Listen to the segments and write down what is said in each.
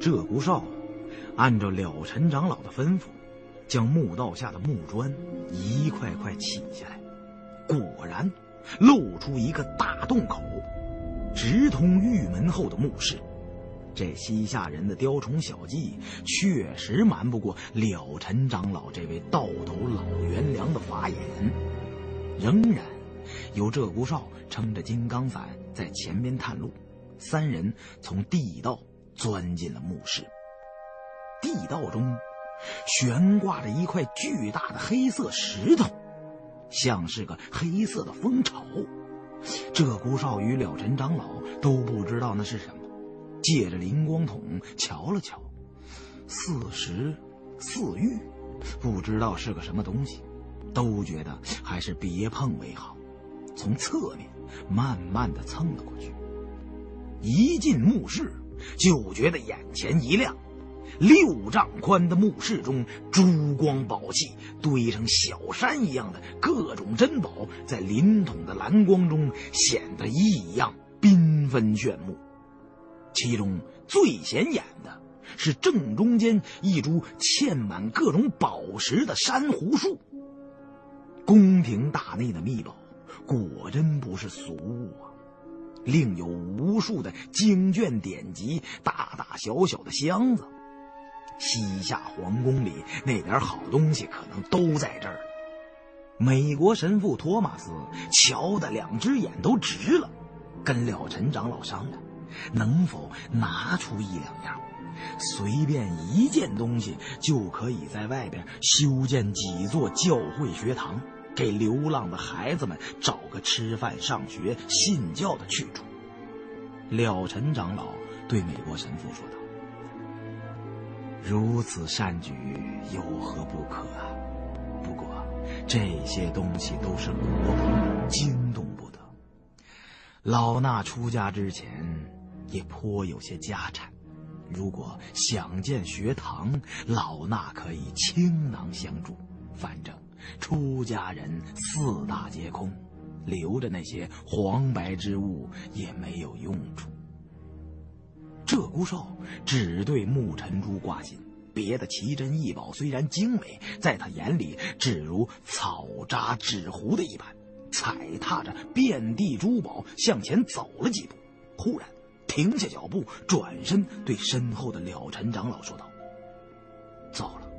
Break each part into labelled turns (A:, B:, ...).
A: 鹧鸪哨按照了尘长老的吩咐，将墓道下的木砖一块块起下来，果然露出一个大洞口，直通玉门后的墓室。这西夏人的雕虫小技确实瞒不过了尘长老这位道斗老元良的法眼。仍然由鹧鸪哨撑着金刚伞在前边探路，三人从地道钻进了墓室。地道中悬挂着一块巨大的黑色石头，像是个黑色的蜂巢。鹧鸪哨与了尘长老都不知道那是什么。借着灵光筒瞧了瞧，似石似玉，不知道是个什么东西，都觉得还是别碰为好。从侧面慢慢的蹭了过去，一进墓室就觉得眼前一亮，六丈宽的墓室中珠光宝气堆成小山一样的各种珍宝，在灵筒的蓝光中显得异样缤纷炫目。其中最显眼的是正中间一株嵌满各种宝石的珊瑚树。宫廷大内的秘宝，果真不是俗物啊！另有无数的经卷典籍，大大小小的箱子。西夏皇宫里那点好东西，可能都在这儿。美国神父托马斯瞧得两只眼都直了，跟了尘长老商量。能否拿出一两样？随便一件东西就可以在外边修建几座教会学堂，给流浪的孩子们找个吃饭、上学、信教的去处。了尘长老对美国神父说道：“如此善举，有何不可啊？不过这些东西都是国宝，惊动不得。老衲出家之前。”也颇有些家产，如果想建学堂，老衲可以倾囊相助。反正出家人四大皆空，留着那些黄白之物也没有用处。鹧鸪哨只对木尘珠挂心，别的奇珍异宝虽然精美，在他眼里只如草扎纸糊的一般。踩踏着遍地珠宝向前走了几步，忽然。停下脚步，转身对身后的了尘长老说道：“糟了，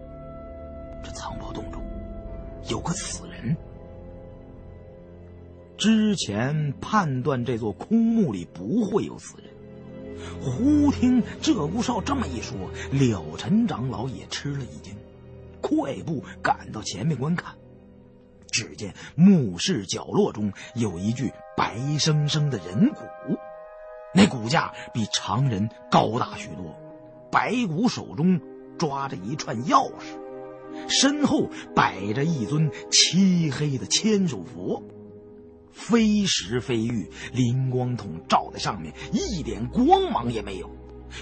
A: 这藏宝洞中有个死人。之前判断这座空墓里不会有死人，忽听鹧鸪哨这么一说，了尘长老也吃了一惊，快步赶到前面观看。只见墓室角落中有一具白生生的人骨。”那骨架比常人高大许多，白骨手中抓着一串钥匙，身后摆着一尊漆黑的千手佛，非石非玉，灵光筒照在上面一点光芒也没有，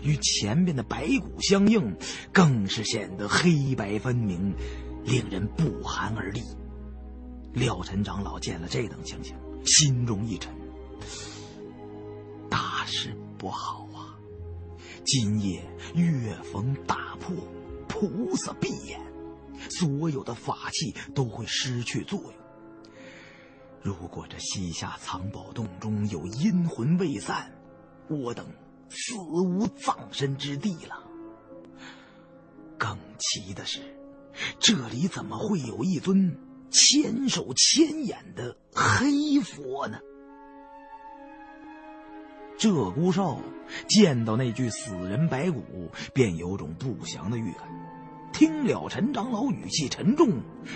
A: 与前边的白骨相应，更是显得黑白分明，令人不寒而栗。廖晨长老见了这等情形，心中一沉。大事不好啊！今夜月逢大破，菩萨闭眼，所有的法器都会失去作用。如果这西夏藏宝洞中有阴魂未散，我等死无葬身之地了。更奇的是，这里怎么会有一尊千手千眼的黑佛呢？鹧鸪哨见到那具死人白骨，便有种不祥的预感。听了陈长老语气沉重，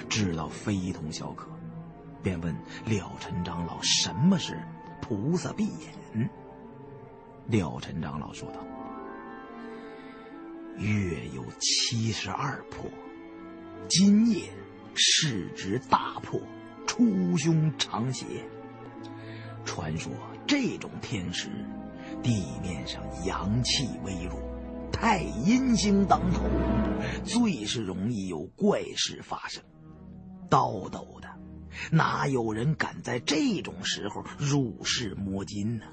A: 知道非同小可，便问了陈长老：“什么是菩萨闭眼？”了陈长老说道：“月有七十二破，今夜是值大破，出凶长邪。传说。”这种天时，地面上阳气微弱，太阴星当头，最是容易有怪事发生。叨叨的，哪有人敢在这种时候入室摸金呢？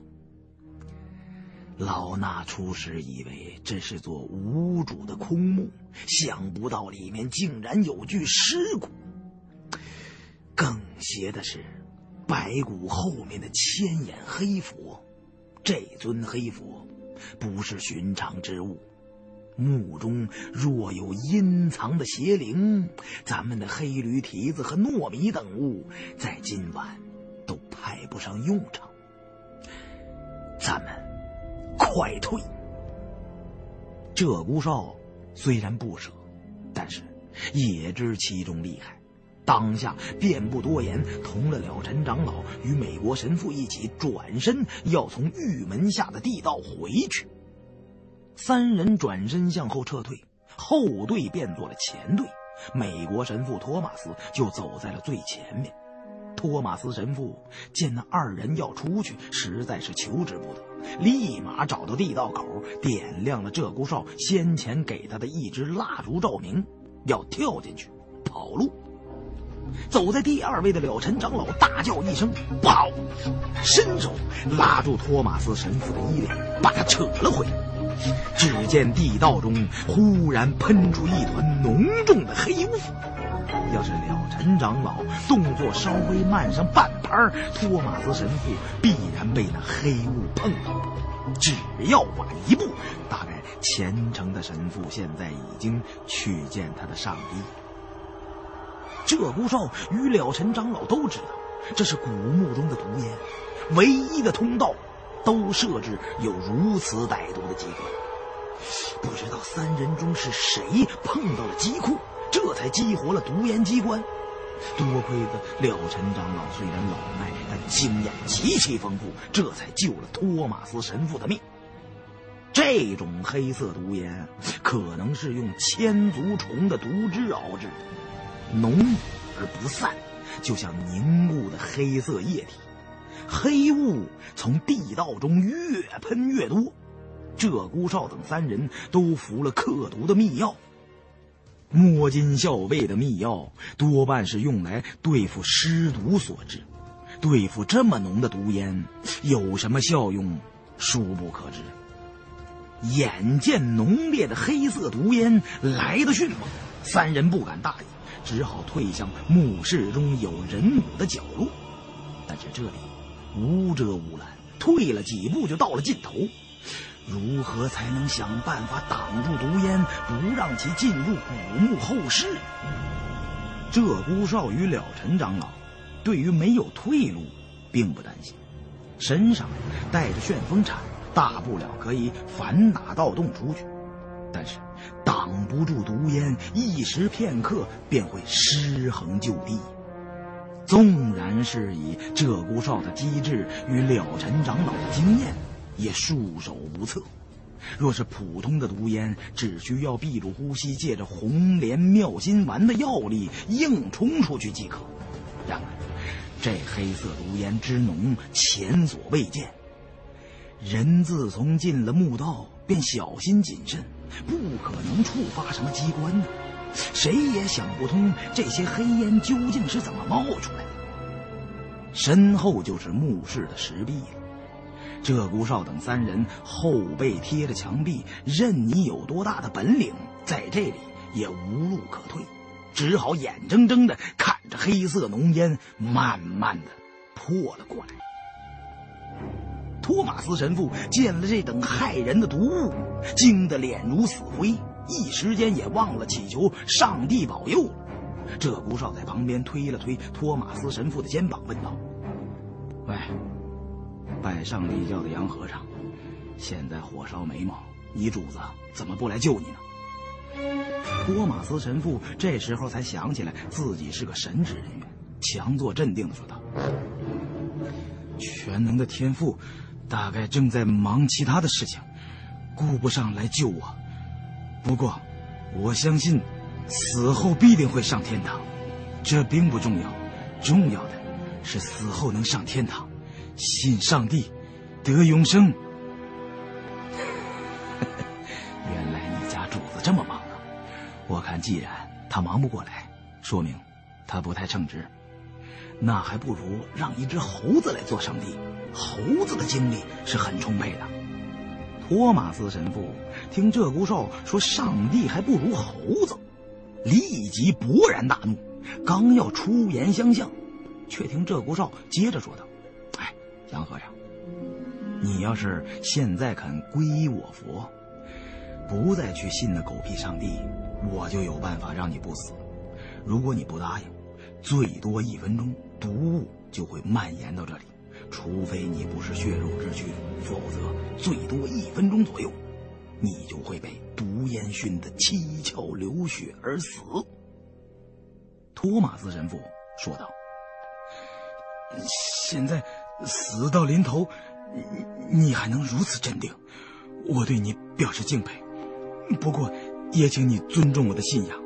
A: 老衲初时以为这是座无主的空墓，想不到里面竟然有具尸骨。更邪的是，白骨后面的千眼黑佛，这尊黑佛不是寻常之物。墓中若有阴藏的邪灵，咱们的黑驴蹄子和糯米等物，在今晚都派不上用场。咱们。快退！鹧鸪哨虽然不舍，但是也知其中厉害，当下便不多言，同了了陈长老与美国神父一起转身要从玉门下的地道回去。三人转身向后撤退，后队变作了前队，美国神父托马斯就走在了最前面。托马斯神父见那二人要出去，实在是求之不得，立马找到地道口，点亮了鹧鸪哨先前给他的一支蜡烛照明，要跳进去跑路。走在第二位的了尘长老大叫一声“不好”，伸手拉住托马斯神父的衣领，把他扯了回来。只见地道中忽然喷出一团浓重的黑雾。要是了陈长老动作稍微慢上半拍托马斯神父必然被那黑雾碰到。只要晚一步，大概虔诚的神父现在已经去见他的上帝。鹧鸪哨与了陈长老都知道，这是古墓中的毒烟，唯一的通道，都设置有如此歹毒的机关。不知道三人中是谁碰到了机库。这才激活了毒烟机关。多亏的了尘长老虽然老迈，但经验极其丰富，这才救了托马斯神父的命。这种黑色毒烟可能是用千足虫的毒汁熬制的，浓而不散，就像凝固的黑色液体。黑雾从地道中越喷越多，鹧鸪哨等三人都服了克毒的秘药。摸金校尉的秘药多半是用来对付尸毒所致，对付这么浓的毒烟有什么效用，殊不可知。眼见浓烈的黑色毒烟来得迅猛，三人不敢大意，只好退向墓室中有人骨的角落。但是这里无遮无拦，退了几步就到了尽头。如何才能想办法挡住毒烟，不让其进入古墓后室？鹧鸪哨与了尘长老对于没有退路并不担心，身上带着旋风铲，大不了可以反打盗洞出去。但是挡不住毒烟，一时片刻便会失衡就地。纵然是以鹧鸪哨的机智与了尘长老的经验。也束手无策。若是普通的毒烟，只需要闭住呼吸，借着红莲妙心丸的药力硬冲出去即可。然而，这黑色毒烟之浓，前所未见。人自从进了墓道，便小心谨慎，不可能触发什么机关呢。谁也想不通这些黑烟究竟是怎么冒出来的。身后就是墓室的石壁了。鹧鸪哨等三人后背贴着墙壁，任你有多大的本领，在这里也无路可退，只好眼睁睁的看着黑色浓烟慢慢的破了过来。托马斯神父见了这等骇人的毒物，惊得脸如死灰，一时间也忘了祈求上帝保佑了。鹧鸪哨在旁边推了推托马斯神父的肩膀，问道：“喂。”拜上帝教的洋和尚，现在火烧眉毛，你主子怎么不来救你呢？托马斯神父这时候才想起来自己是个神职人员，强作镇定的说道：“全能的天父，大概正在忙其他的事情，顾不上来救我。不过，我相信，死后必定会上天堂。这并不重要，重要的是死后能上天堂。”信上帝，得永生。原来你家主子这么忙啊！我看既然他忙不过来，说明他不太称职。那还不如让一只猴子来做上帝。猴子的精力是很充沛的。托马斯神父听鹧鸪哨说上帝还不如猴子，立即勃然大怒，刚要出言相向，却听鹧鸪哨接着说道：“哎，杨和尚，你要是现在肯皈依我佛，不再去信那狗屁上帝，我就有办法让你不死。如果你不答应，最多一分钟，毒物就会蔓延到这里。”除非你不是血肉之躯，否则最多一分钟左右，你就会被毒烟熏得七窍流血而死。托马斯神父说道：“现在死到临头，你你还能如此镇定，我对你表示敬佩。不过，也请你尊重我的信仰。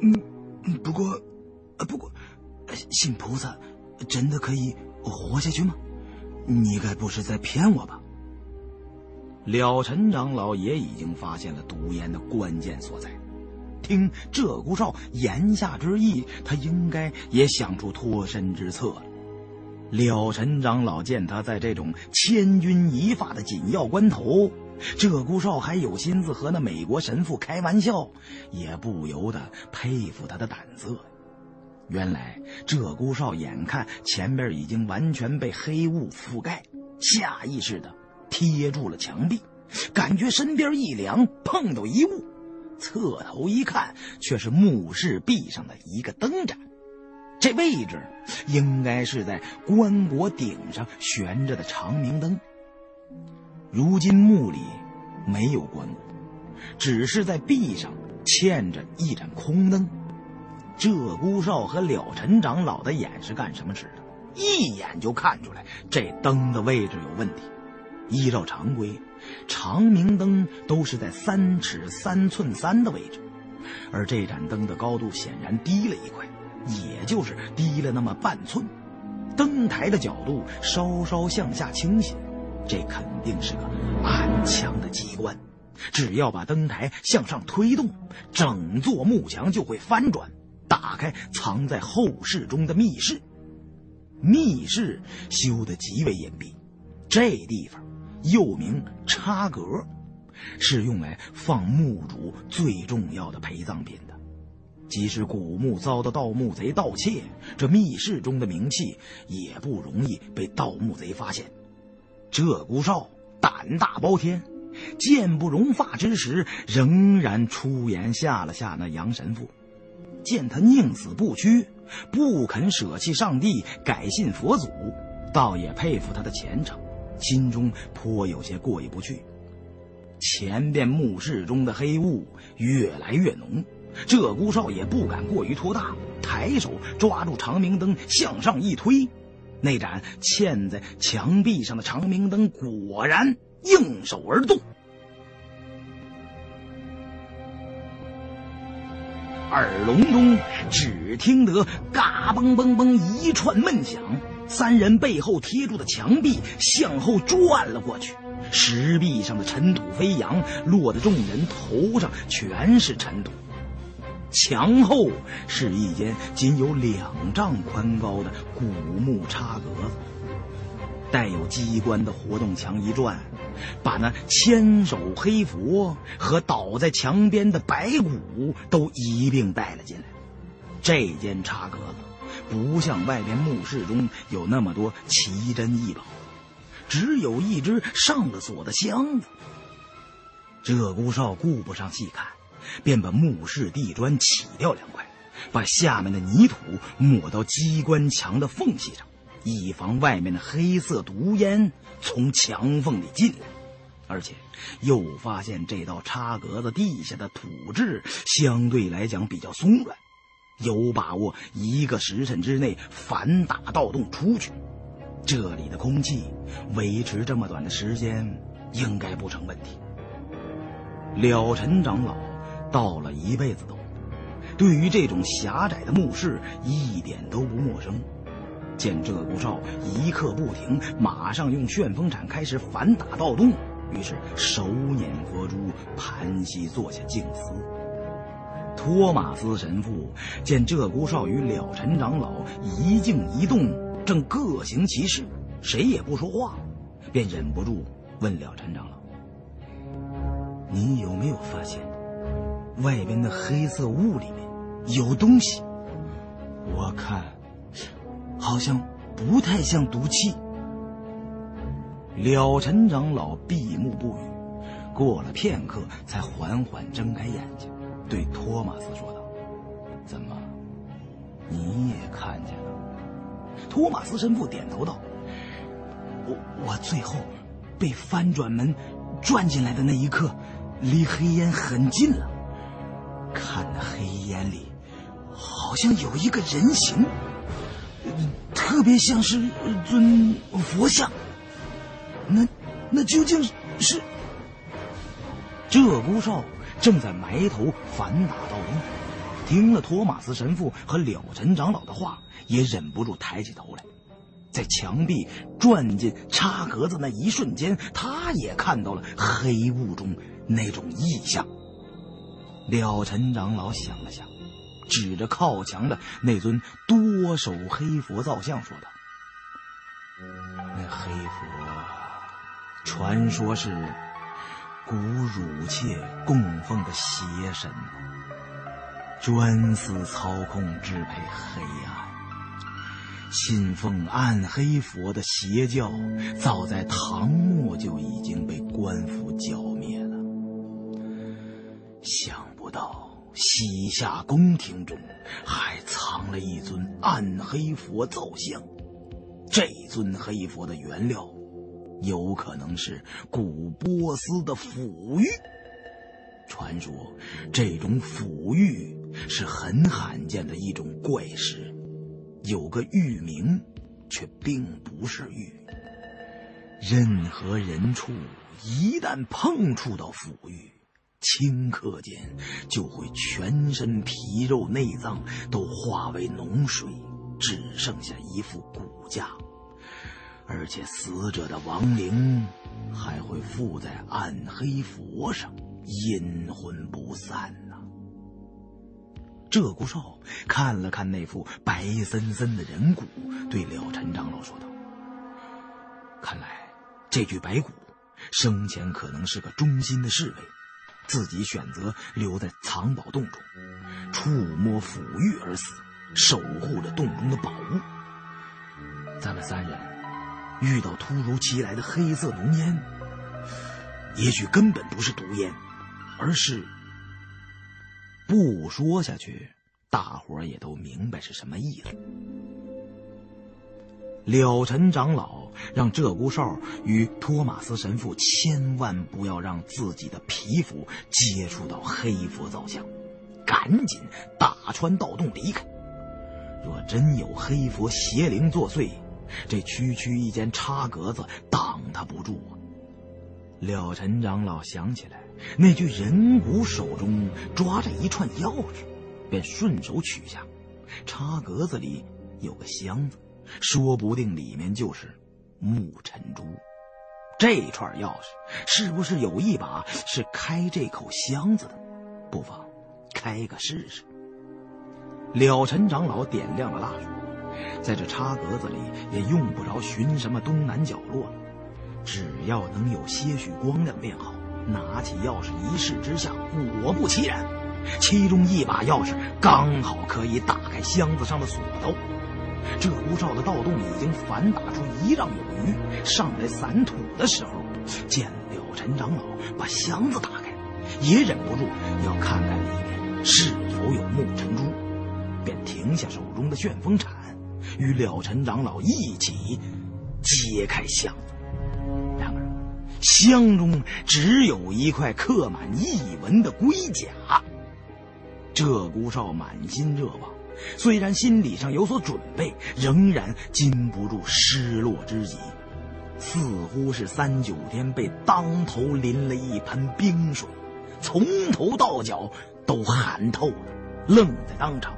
A: 嗯，不过，不过，信菩萨真的可以。”活下去吗？你该不是在骗我吧？了尘长老也已经发现了毒烟的关键所在，听鹧鸪哨言下之意，他应该也想出脱身之策了。了尘长老见他在这种千钧一发的紧要关头，鹧鸪哨还有心思和那美国神父开玩笑，也不由得佩服他的胆色。原来鹧鸪哨眼看前边已经完全被黑雾覆盖，下意识的贴住了墙壁，感觉身边一凉，碰到一物，侧头一看，却是墓室壁上的一个灯盏。这位置应该是在棺椁顶上悬着的长明灯。如今墓里没有棺椁，只是在壁上嵌着一盏空灯。鹧鸪哨和了尘长老的眼是干什么使的？一眼就看出来这灯的位置有问题。依照常规，长明灯都是在三尺三寸三的位置，而这盏灯的高度显然低了一块，也就是低了那么半寸。灯台的角度稍稍向下倾斜，这肯定是个暗墙的机关。只要把灯台向上推动，整座木墙就会翻转。打开藏在后室中的密室，密室修得极为隐蔽，这地方又名插阁，是用来放墓主最重要的陪葬品的。即使古墓遭到盗墓贼盗窃，这密室中的冥器也不容易被盗墓贼发现。鹧鸪哨胆大包天，见不容发之时，仍然出言吓了吓那杨神父。见他宁死不屈，不肯舍弃上帝，改信佛祖，倒也佩服他的虔诚，心中颇有些过意不去。前边墓室中的黑雾越来越浓，鹧鸪哨也不敢过于拖大，抬手抓住长明灯向上一推，那盏嵌在墙壁上的长明灯果然应手而动。耳聋中，只听得嘎嘣嘣嘣一串闷响，三人背后贴住的墙壁向后转了过去，石壁上的尘土飞扬，落得众人头上全是尘土。墙后是一间仅有两丈宽高的古木插格子，带有机关的活动墙一转。把那千手黑佛和倒在墙边的白骨都一并带了进来。这间茶阁子不像外边墓室中有那么多奇珍异宝，只有一只上了锁的箱子。鹧鸪哨顾不上细看，便把墓室地砖起掉两块，把下面的泥土抹到机关墙的缝隙上。以防外面的黑色毒烟从墙缝里进来，而且又发现这道插格子地下的土质相对来讲比较松软，有把握一个时辰之内反打盗洞出去。这里的空气维持这么短的时间应该不成问题。了尘长老到了一辈子都，对于这种狭窄的墓室一点都不陌生。见鹧鸪哨一刻不停，马上用旋风铲开始反打盗洞，于是手捻佛珠，盘膝坐下静思。托马斯神父见鹧鸪哨与了尘长老一静一动，正各行其事，谁也不说话，便忍不住问了尘长老：“你有没有发现，外边的黑色雾里面有东西？我看，好像不太像毒气。了尘长老闭目不语，过了片刻，才缓缓睁开眼睛，对托马斯说道：“怎么，你也看见了？”托马斯神父点头道：“我我最后被翻转门转进来的那一刻，离黑烟很近了。看那黑烟里，好像有一个人形，特别像是尊佛像。那那究竟是？”鹧鸪哨正在埋头反打道东，听了托马斯神父和了尘长老的话。也忍不住抬起头来，在墙壁转进插格子那一瞬间，他也看到了黑雾中那种异象。了尘长老想了想，指着靠墙的那尊多手黑佛造像说道：“那黑佛，传说是古乳妾供奉的邪神，专司操控支配黑暗。”信奉暗黑佛的邪教，早在唐末就已经被官府剿灭了。想不到西夏宫廷中还藏了一尊暗黑佛造像，这尊黑佛的原料，有可能是古波斯的腐玉。传说这种腐玉是很罕见的一种怪石。有个玉名，却并不是玉。任何人畜一旦碰触到腐玉，顷刻间就会全身皮肉内脏都化为脓水，只剩下一副骨架，而且死者的亡灵还会附在暗黑佛上，阴魂不散。鹧鸪哨看了看那副白森森的人骨，对了尘长老说道：“看来这具白骨生前可能是个忠心的侍卫，自己选择留在藏宝洞中，触摸抚玉而死，守护着洞中的宝物。咱们三人遇到突如其来的黑色浓烟，也许根本不是毒烟，而是……”不说下去，大伙儿也都明白是什么意思。了尘长老让鹧鸪哨与托马斯神父千万不要让自己的皮肤接触到黑佛造像，赶紧打穿盗洞离开。若真有黑佛邪灵作祟，这区区一间插格子挡他不住啊！了尘长老想起来。那具人骨手中抓着一串钥匙，便顺手取下。插格子里有个箱子，说不定里面就是木尘珠。这串钥匙是不是有一把是开这口箱子的？不妨开个试试。了尘长老点亮了蜡烛，在这插格子里也用不着寻什么东南角落了，只要能有些许光亮便好。拿起钥匙一试之下，果不其然，其中一把钥匙刚好可以打开箱子上的锁头。鹧鸪哨的盗洞已经反打出一丈有余，上来散土的时候，见了陈长老把箱子打开，也忍不住要看看里面是否有木尘珠，便停下手中的旋风铲，与了尘长老一起揭开箱子。然而箱中只有一块刻满异纹的龟甲。鹧鸪哨满心热望，虽然心理上有所准备，仍然禁不住失落之极，似乎是三九天被当头淋了一盆冰水，从头到脚都寒透了，愣在当场，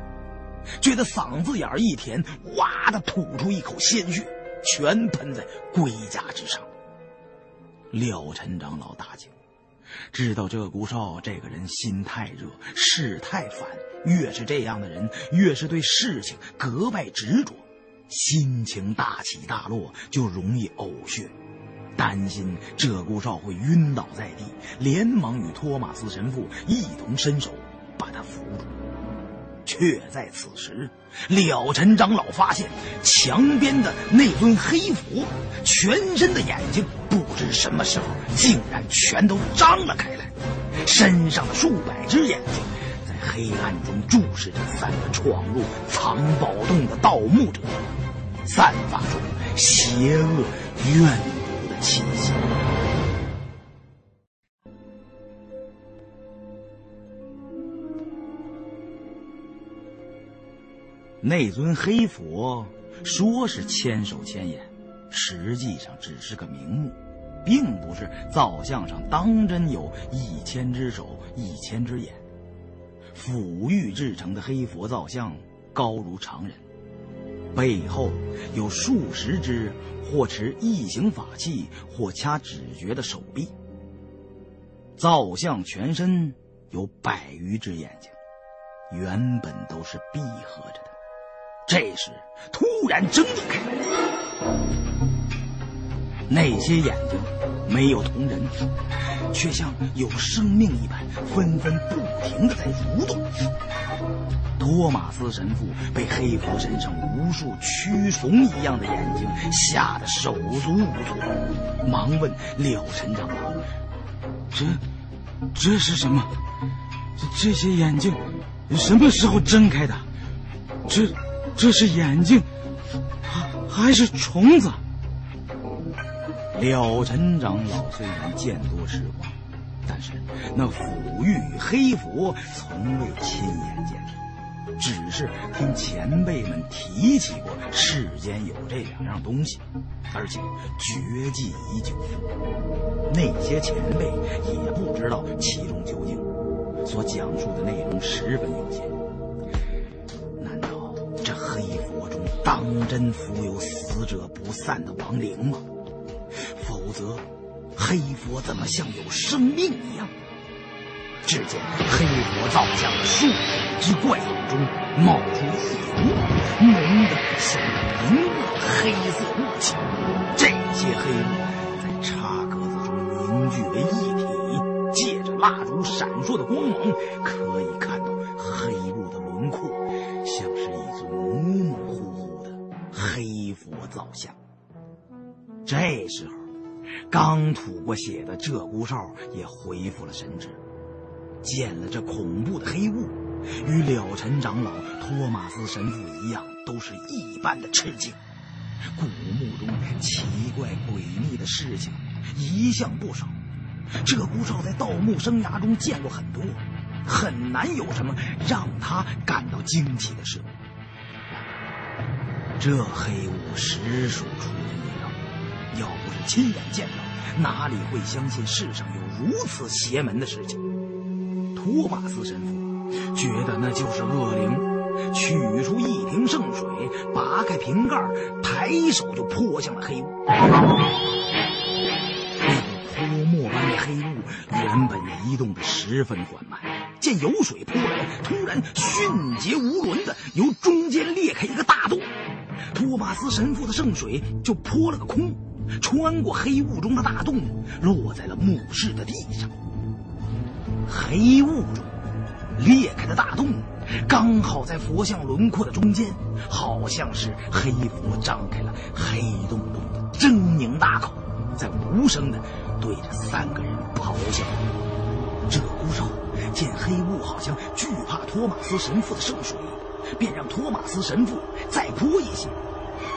A: 觉得嗓子眼一甜，哇的吐出一口鲜血，全喷在龟甲之上。廖晨长老大惊，知道鹧鸪哨这个人心太热，事太烦。越是这样的人，越是对事情格外执着，心情大起大落就容易呕血。担心鹧鸪哨会晕倒在地，连忙与托马斯神父一同伸手把他扶住。却在此时，了尘长老发现墙边的那尊黑佛，全身的眼睛不知什么时候竟然全都张了开来，身上的数百只眼睛在黑暗中注视着三个闯入藏宝洞的盗墓者，散发出邪恶怨毒的气息。那尊黑佛说是千手千眼，实际上只是个名目，并不是造像上当真有一千只手、一千只眼。抚玉制成的黑佛造像高如常人，背后有数十只或持异形法器、或掐指诀的手臂。造像全身有百余只眼睛，原本都是闭合着的。这时，突然睁开，那些眼睛没有瞳仁，却像有生命一般，纷纷不停的在蠕动。托马斯神父被黑佛身上无数蛆虫一样的眼睛吓得手足无措，忙问了尘长老：“
B: 这，这是什么？这这些眼睛什么时候睁开的？这……”这是眼睛，还还是虫子？
A: 了尘长老虽然见多识广，但是那抚玉与黑佛从未亲眼见过，只是听前辈们提起过世间有这两样东西，而且绝迹已久。那些前辈也不知道其中究竟，所讲述的内容十分有限。这黑佛中当真浮有死者不散的亡灵吗？否则，黑佛怎么像有生命一样？只见黑佛造像的数百只怪眼中冒出一股浓的像银的黑色雾气，这些黑雾在茶格子中凝聚为一体，借着蜡烛闪烁的光芒，可以看到黑雾的轮廓，模模糊糊的。黑佛造像。这时候，刚吐过血的鹧鸪哨也恢复了神智，见了这恐怖的黑雾，与了尘长老、托马斯神父一样，都是一般的吃惊。古墓中奇怪诡秘的事情一向不少，鹧鸪哨在盗墓生涯中见过很多，很难有什么让他感到惊奇的事。这黑雾实属出人意料，要不是亲眼见到，哪里会相信世上有如此邪门的事情？托马斯神父觉得那就是恶灵，取出一瓶圣水，拔开瓶盖，抬手就泼向了黑雾。那股泼墨般的黑雾原本移动的十分缓慢，见有水泼来，突然迅捷无伦的由中间裂开一个大洞。托马斯神父的圣水就泼了个空，穿过黑雾中的大洞，落在了墓室的地上。黑雾中裂开的大洞，刚好在佛像轮廓的中间，好像是黑佛张开了黑洞洞的狰狞大口，在无声的对着三个人咆哮。鹧鸪哨见黑雾好像惧怕托马斯神父的圣水。便让托马斯神父再泼一些。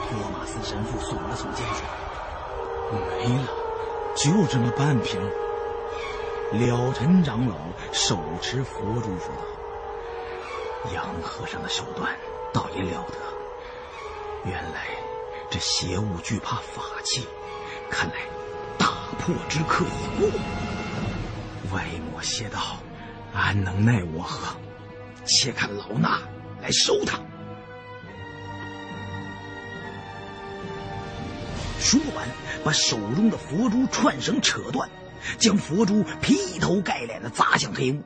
A: 托马斯神父耸了耸肩说：“
B: 没了，就这么半瓶。”
A: 了尘长老手持佛珠说道：“杨和尚的手段倒也了得。原来这邪物惧怕法器，看来大破之刻已过。歪魔邪道，安能奈我何？且看老衲。”来收他！说完，把手中的佛珠串绳扯断，将佛珠劈头盖脸的砸向黑雾。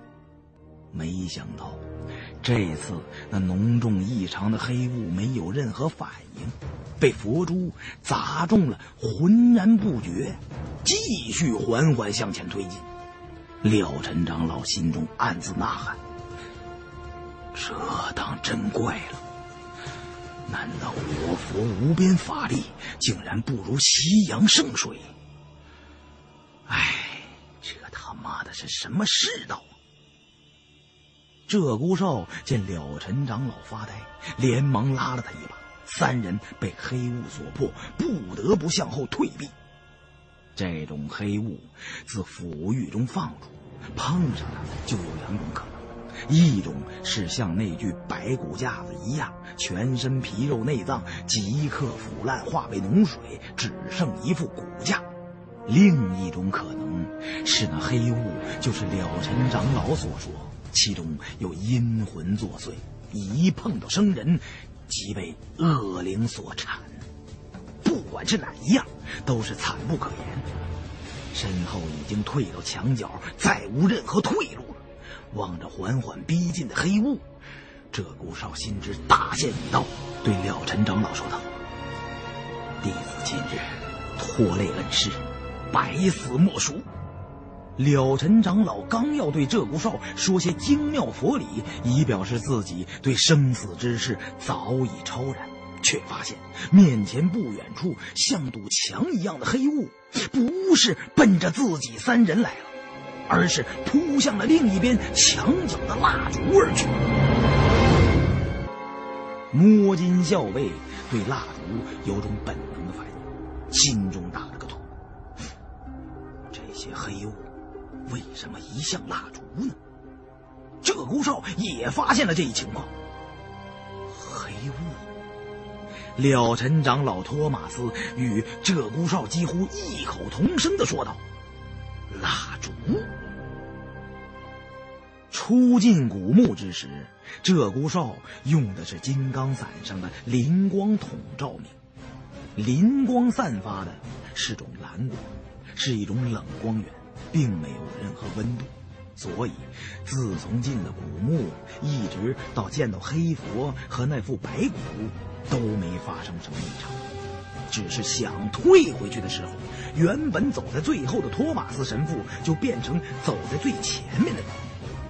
A: 没想到，这次那浓重异常的黑雾没有任何反应，被佛珠砸中了，浑然不觉，继续缓缓向前推进。廖晨长老心中暗自呐喊：“这当真怪了！难道我佛无边法力竟然不如西洋圣水？哎，这他妈的是什么世道啊？”鹧鸪哨见了陈长老发呆，连忙拉了他一把。三人被黑雾所迫，不得不向后退避。这种黑雾自腐狱中放出，碰上它就有两种可能：一种是像那具白骨架子一样，全身皮肉内脏即刻腐烂，化为脓水，只剩一副骨架；另一种可能是那黑雾就是了尘长老所说，其中有阴魂作祟，一碰到生人。即被恶灵所缠，不管是哪一样，都是惨不可言。身后已经退到墙角，再无任何退路了。望着缓缓逼近的黑雾，鹧鸪哨心知大限已到，对了尘长老说道：“弟子今日拖累恩师，百死莫赎。”了尘长老刚要对鹧鸪哨说些精妙佛理，以表示自己对生死之事早已超然，却发现面前不远处像堵墙一样的黑雾，不是奔着自己三人来了，而是扑向了另一边墙角的蜡烛而去。摸金校尉对蜡烛有种本能的反应，心中打了个突，这些黑雾。为什么一向蜡烛呢？鹧鸪哨也发现了这一情况。黑雾，了尘长老托马斯与鹧鸪哨几乎异口同声的说道：“蜡烛。”初进古墓之时，鹧鸪哨用的是金刚伞上的灵光筒照明，灵光散发的是种蓝光，是一种冷光源。并没有任何温度，所以自从进了古墓，一直到见到黑佛和那副白骨，都没发生什么异常。只是想退回去的时候，原本走在最后的托马斯神父就变成走在最前面的人。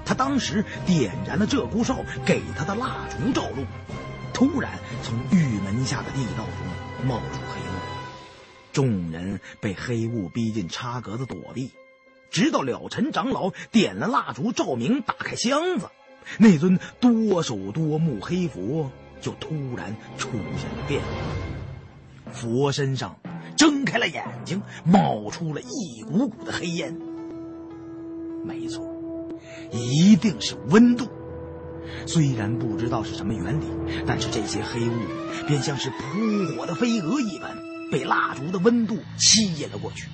A: 他当时点燃了鹧鸪哨给他的蜡烛照路，突然从玉门下的地道中冒出黑雾，众人被黑雾逼进插格子躲避。直到了尘长老点了蜡烛照明，打开箱子，那尊多手多目黑佛就突然出现了变化。佛身上睁开了眼睛，冒出了一股股的黑烟。没错，一定是温度。虽然不知道是什么原理，但是这些黑雾便像是扑火的飞蛾一般，被蜡烛的温度吸引了过去。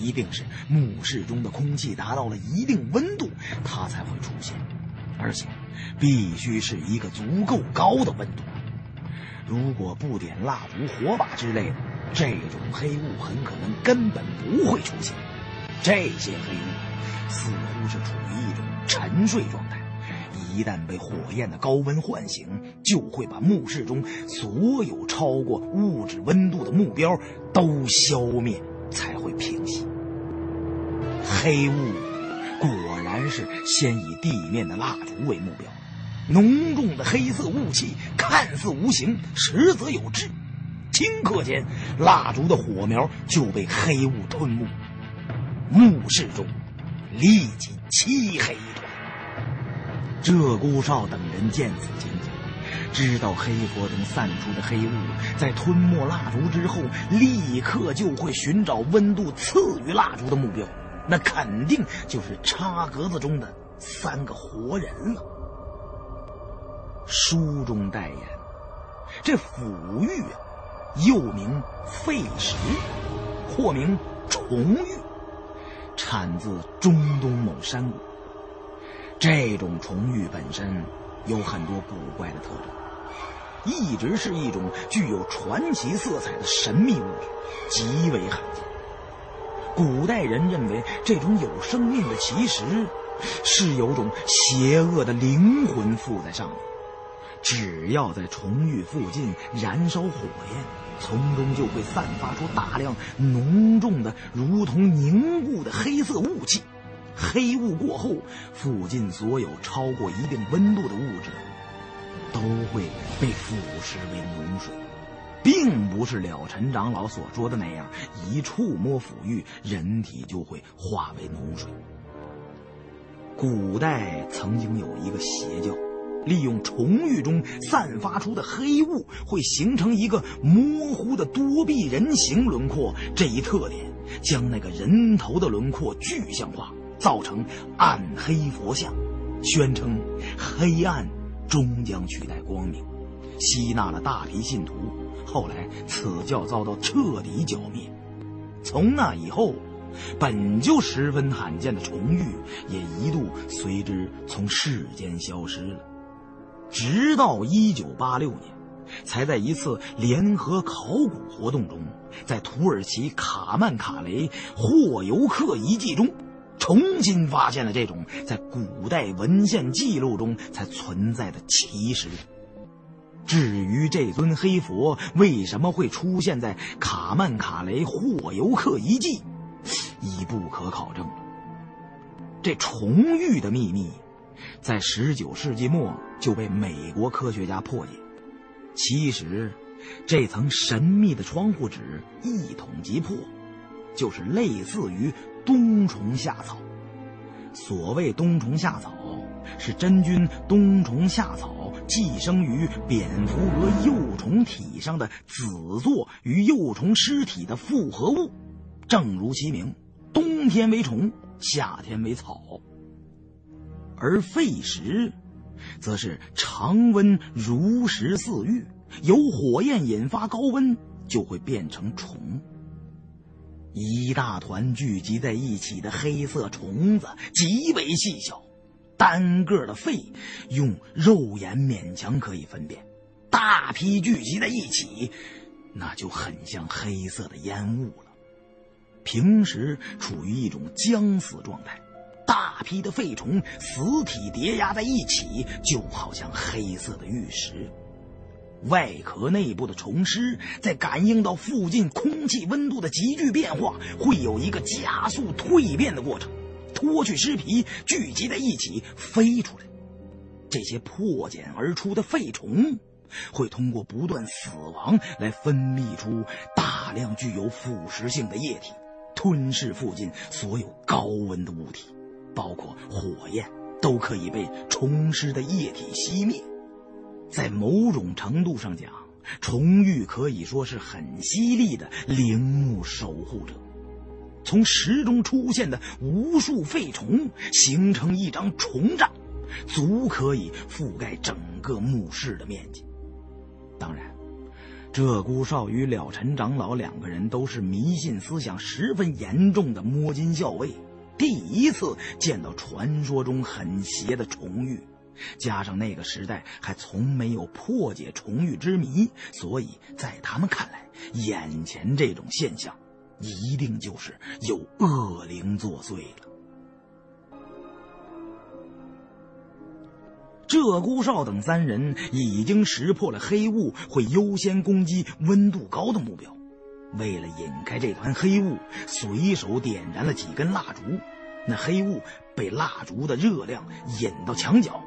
A: 一定是墓室中的空气达到了一定温度，它才会出现，而且必须是一个足够高的温度。如果不点蜡烛、火把之类的，这种黑雾很可能根本不会出现。这些黑雾似乎是处于一种沉睡状态，一旦被火焰的高温唤醒，就会把墓室中所有超过物质温度的目标都消灭，才会平息。黑雾果然是先以地面的蜡烛为目标，浓重的黑色雾气看似无形，实则有质。顷刻间，蜡烛的火苗就被黑雾吞没，墓室中立即漆黑一团。鹧鸪哨等人见此情景，知道黑佛中散出的黑雾在吞没蜡烛之后，立刻就会寻找温度次于蜡烛的目标。那肯定就是插格子中的三个活人了。书中代言，这腐玉，又名废石，或名重玉，产自中东某山谷。这种重玉本身有很多古怪的特征，一直是一种具有传奇色彩的神秘物质，极为罕见。古代人认为，这种有生命的奇石是有种邪恶的灵魂附在上面。只要在重玉附近燃烧火焰，从中就会散发出大量浓重的、如同凝固的黑色雾气。黑雾过后，附近所有超过一定温度的物质都会被腐蚀为脓水，并不是了尘长老所说的那样，一触摸腐玉，人体就会化为脓水。古代曾经有一个邪教。利用重域中散发出的黑雾，会形成一个模糊的多臂人形轮廓。这一特点将那个人头的轮廓具象化，造成暗黑佛像，宣称黑暗终将取代光明，吸纳了大批信徒。后来此教遭到彻底剿灭。从那以后，本就十分罕见的重玉也一度随之从世间消失了。直到一九八六年，才在一次联合考古活动中，在土耳其卡曼卡雷霍尤克遗迹中，重新发现了这种在古代文献记录中才存在的奇石。至于这尊黑佛为什么会出现在卡曼卡雷霍尤克遗迹，已不可考证了。这重遇的秘密。在十九世纪末就被美国科学家破解。其实，这层神秘的窗户纸一捅即破，就是类似于冬虫夏草。所谓冬虫夏草，是真菌冬虫夏草寄生于蝙蝠蛾幼虫体上的子座与幼虫尸体的复合物。正如其名，冬天为虫，夏天为草。而废石，则是常温如石似玉，由火焰引发高温，就会变成虫。一大团聚集在一起的黑色虫子极为细小，单个的肺用肉眼勉强可以分辨，大批聚集在一起，那就很像黑色的烟雾了。平时处于一种僵死状态。大批的废虫死体叠压在一起，就好像黑色的玉石。外壳内部的虫尸在感应到附近空气温度的急剧变化，会有一个加速蜕变的过程，脱去尸皮，聚集在一起飞出来。这些破茧而出的废虫，会通过不断死亡来分泌出大量具有腐蚀性的液体，吞噬附近所有高温的物体。包括火焰都可以被虫尸的液体熄灭，在某种程度上讲，虫玉可以说是很犀利的陵墓守护者。从石中出现的无数废虫形成一张虫帐，足可以覆盖整个墓室的面积。当然，鹧鸪哨与了尘长老两个人都是迷信思想十分严重的摸金校尉。第一次见到传说中很邪的重玉，加上那个时代还从没有破解重玉之谜，所以在他们看来，眼前这种现象一定就是有恶灵作祟了。鹧鸪哨等三人已经识破了黑雾会优先攻击温度高的目标。为了引开这团黑雾，随手点燃了几根蜡烛。那黑雾被蜡烛的热量引到墙角，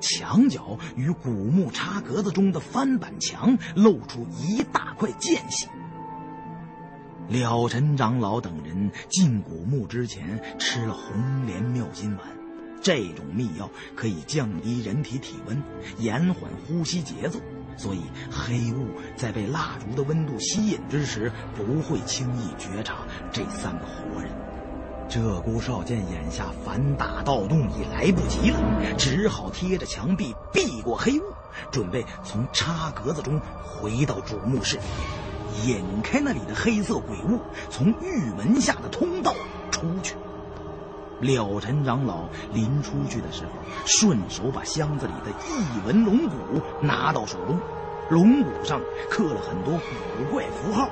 A: 墙角与古墓插格子中的翻板墙露出一大块间隙。了尘长老等人进古墓之前吃了红莲妙心丸，这种秘药可以降低人体体温，延缓呼吸节奏。所以，黑雾在被蜡烛的温度吸引之时，不会轻易觉察这三个活人。鹧鸪哨见眼下反打盗洞已来不及了，只好贴着墙壁避过黑雾，准备从插格子中回到主墓室，引开那里的黑色鬼物，从玉门下的通道出去。了尘长老临出去的时候，顺手把箱子里的异纹龙骨拿到手中，龙骨上刻了很多古怪符号，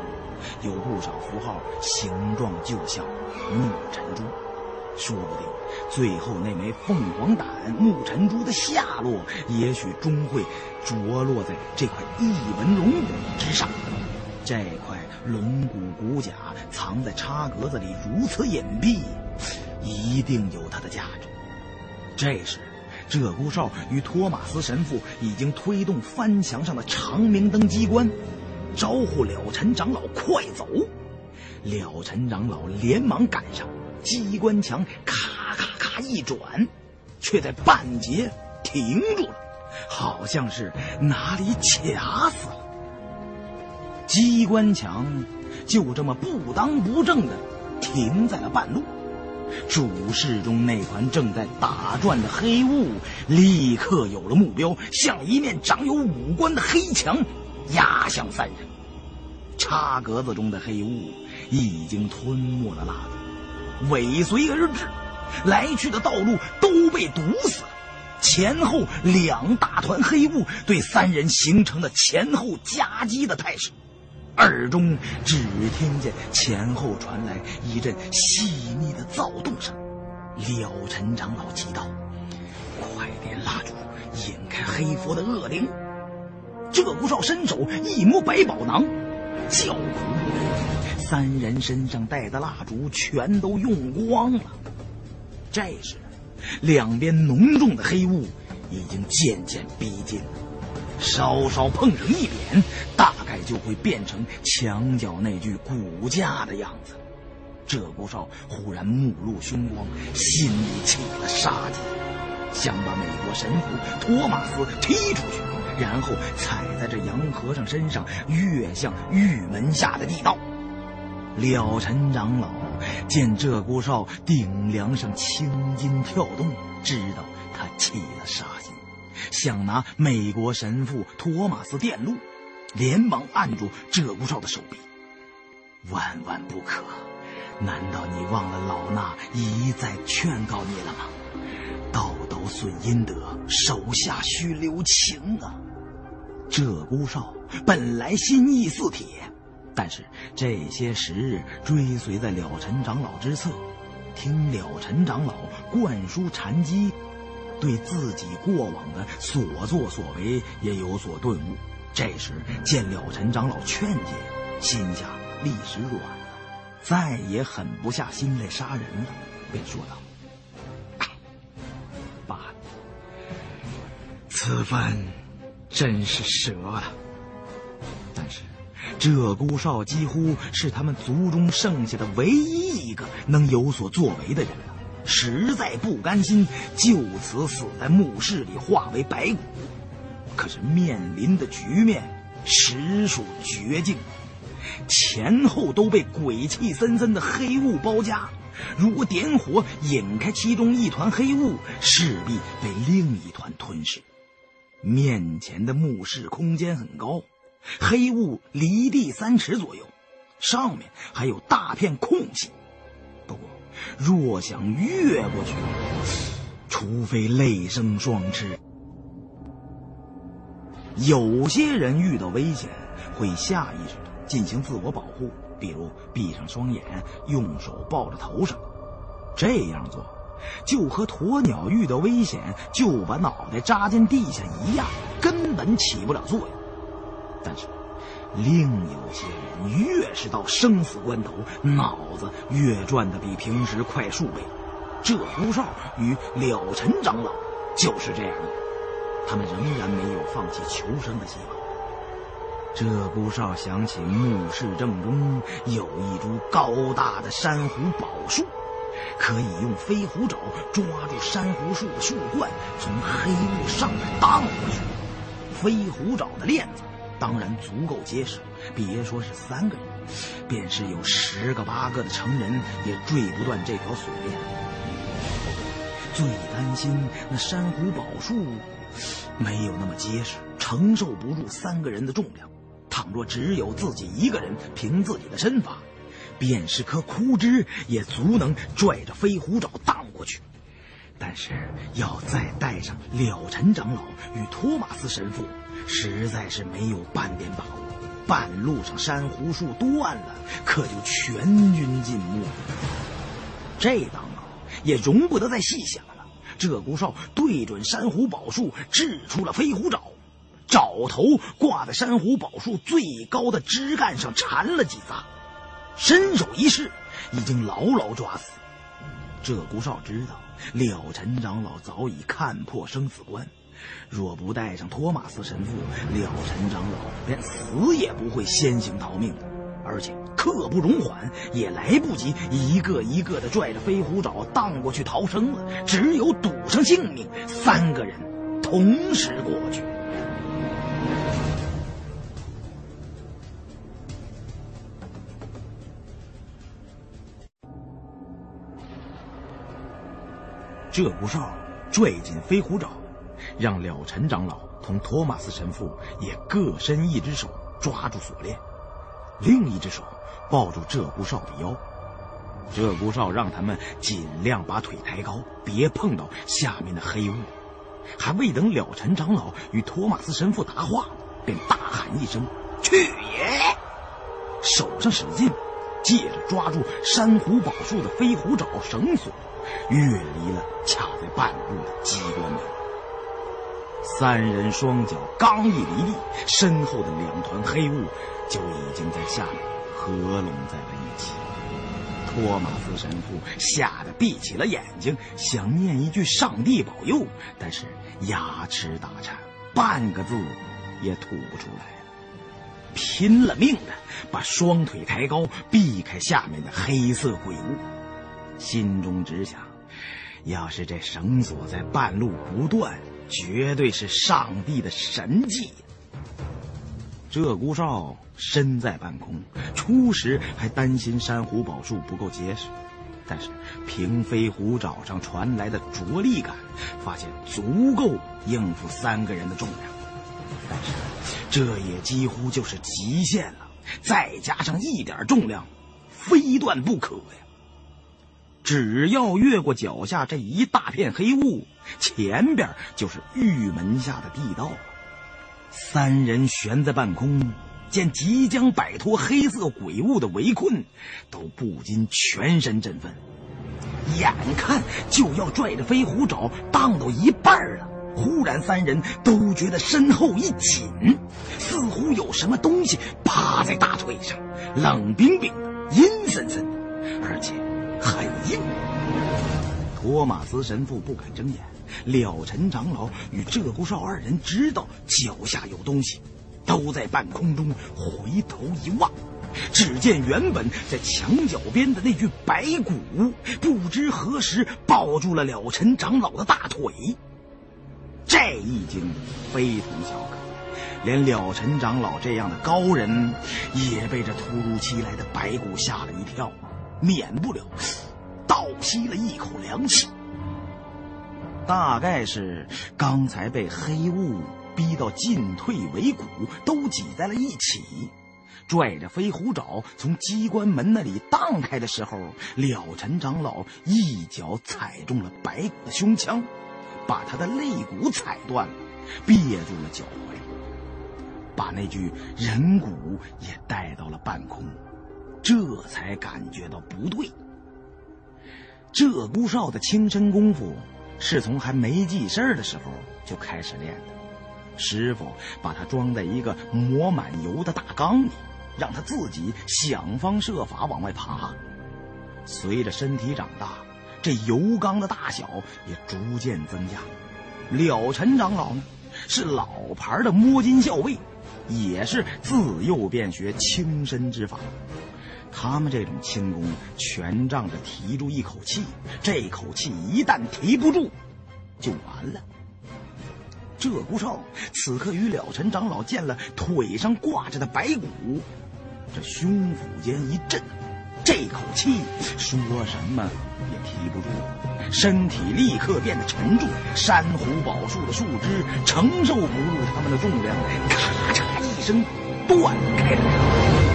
A: 有不少符号形状就像木尘珠。说不定最后那枚凤凰胆木尘珠的下落，也许终会着落在这块异纹龙骨之上。这块龙骨骨甲藏在插格子里如此隐蔽，一定有它的价值。这时，鹧鸪哨与托马斯神父已经推动翻墙上的长明灯机关，招呼了尘长老快走。了尘长老连忙赶上，机关墙咔咔咔一转，却在半截停住了，好像是哪里卡死了。机关墙就这么不当不正的停在了半路，主室中那团正在打转的黑雾立刻有了目标，向一面长有五官的黑墙压向三人。插格子中的黑雾已经吞没了蜡烛，尾随而至，来去的道路都被堵死了。前后两大团黑雾对三人形成了前后夹击的态势。耳中只听见前后传来一阵细腻的躁动声，了尘长老急道：“快点蜡烛，引开黑佛的恶灵！”鹧鸪哨伸手一摸百宝囊，叫苦，三人身上带的蜡烛全都用光了。这时，两边浓重的黑雾已经渐渐逼近了。稍稍碰上一点，大概就会变成墙角那具骨架的样子。鹧鸪哨忽然目露凶光，心里起了杀机，想把美国神父托马斯踢出去，然后踩在这杨和尚身上跃向玉门下的地道。了尘长老见鹧鸪哨顶梁上青筋跳动，知道他起了杀心。想拿美国神父托马斯电路，连忙按住鹧鸪哨的手臂。万万不可！难道你忘了老衲一再劝告你了吗？道斗损阴德，手下须留情啊！鹧鸪哨本来心意似铁，但是这些时日追随在了尘长老之侧，听了尘长老灌输禅机。对自己过往的所作所为也有所顿悟，这时见了陈长老劝解，心下立时软了，再也狠不下心来杀人了，便说道：“罢了，此番真是折了。但是鹧鸪哨几乎是他们族中剩下的唯一一个能有所作为的人了。”实在不甘心就此死在墓室里，化为白骨。可是面临的局面实属绝境，前后都被鬼气森森的黑雾包夹。如果点火引开其中一团黑雾，势必被另一团吞噬。面前的墓室空间很高，黑雾离地三尺左右，上面还有大片空隙。若想越过去，除非累生双翅。有些人遇到危险会下意识的进行自我保护，比如闭上双眼，用手抱着头上。这样做就和鸵鸟遇到危险就把脑袋扎进地下一样，根本起不了作用。但是。另有些人越是到生死关头，脑子越转得比平时快数倍。鹧鸪哨与了尘长老就是这样的，他们仍然没有放弃求生的希望。鹧鸪哨想起墓室正中有一株高大的珊瑚宝树，可以用飞虎爪抓住珊瑚树的树冠，从黑雾上面荡过去。飞虎爪的链子。当然足够结实，别说是三个人，便是有十个八个的成人也坠不断这条锁链。最担心那珊瑚宝树没有那么结实，承受不住三个人的重量。倘若只有自己一个人，凭自己的身法，便是棵枯枝也足能拽着飞虎爪荡过去。但是要再带上了尘长老与托马斯神父。实在是没有半点把握，半路上珊瑚树断了，可就全军尽没。这当也容不得再细想了。鹧鸪哨对准珊瑚宝树，掷出了飞虎爪，爪头挂在珊瑚宝树最高的枝干上缠了几匝，伸手一试，已经牢牢抓死。鹧鸪哨知道了尘长老早已看破生死关，若不带上托马斯神父，了尘长老连死也不会先行逃命的。而且刻不容缓，也来不及一个一个的拽着飞虎爪荡过去逃生了。只有赌上性命，三个人同时过去。鹧鸪哨拽紧飞虎爪，让了尘长老同托马斯神父也各伸一只手抓住锁链。另一只手抱住鹧鸪哨的腰，鹧鸪哨让他们尽量把腿抬高，别碰到下面的黑雾。还未等了尘长老与托马斯神父答话，便大喊一声：“去也！”手上使劲，借着抓住珊瑚宝树的飞虎爪绳索，越离了卡在半路的机关门。三人双脚刚一离地，身后的两团黑雾。就已经在下面合拢在了一起。托马斯神父吓得闭起了眼睛，想念一句“上帝保佑”，但是牙齿打颤，半个字也吐不出来。拼了命的把双腿抬高，避开下面的黑色鬼雾，心中只想：要是这绳索在半路不断，绝对是上帝的神迹。鹧鸪哨身在半空，初时还担心珊瑚宝树不够结实，但是凭飞虎爪上传来的着力感，发现足够应付三个人的重量。但是这也几乎就是极限了，再加上一点重量，非断不可呀！只要越过脚下这一大片黑雾，前边就是玉门下的地道了。三人悬在半空，见即将摆脱黑色鬼雾的围困，都不禁全身振奋。眼看就要拽着飞虎爪荡到一半了，忽然三人都觉得身后一紧，似乎有什么东西趴在大腿上，冷冰冰的、阴森森的，而且很硬。托马斯神父不敢睁眼。了尘长老与鹧鸪哨二人知道脚下有东西，都在半空中回头一望，只见原本在墙角边的那具白骨，不知何时抱住了了尘长老的大腿。这一惊非同小可，连了尘长老这样的高人也被这突如其来的白骨吓了一跳，免不了倒吸了一口凉气。大概是刚才被黑雾逼到进退维谷，都挤在了一起。拽着飞虎爪从机关门那里荡开的时候，了尘长老一脚踩中了白骨的胸腔，把他的肋骨踩断了，别住了脚踝，把那具人骨也带到了半空，这才感觉到不对。鹧鸪哨的轻身功夫。是从还没记事儿的时候就开始练的。师傅把他装在一个抹满油的大缸里，让他自己想方设法往外爬。随着身体长大，这油缸的大小也逐渐增加。了尘长老呢，是老牌的摸金校尉，也是自幼便学轻身之法。他们这种轻功，全仗着提住一口气。这口气一旦提不住，就完了。鹧鸪哨此刻与了尘长老见了腿上挂着的白骨，这胸腹间一震，这口气说什么也提不住，身体立刻变得沉重。珊瑚宝树的树枝承受不住他们的重量，咔嚓一声断开了。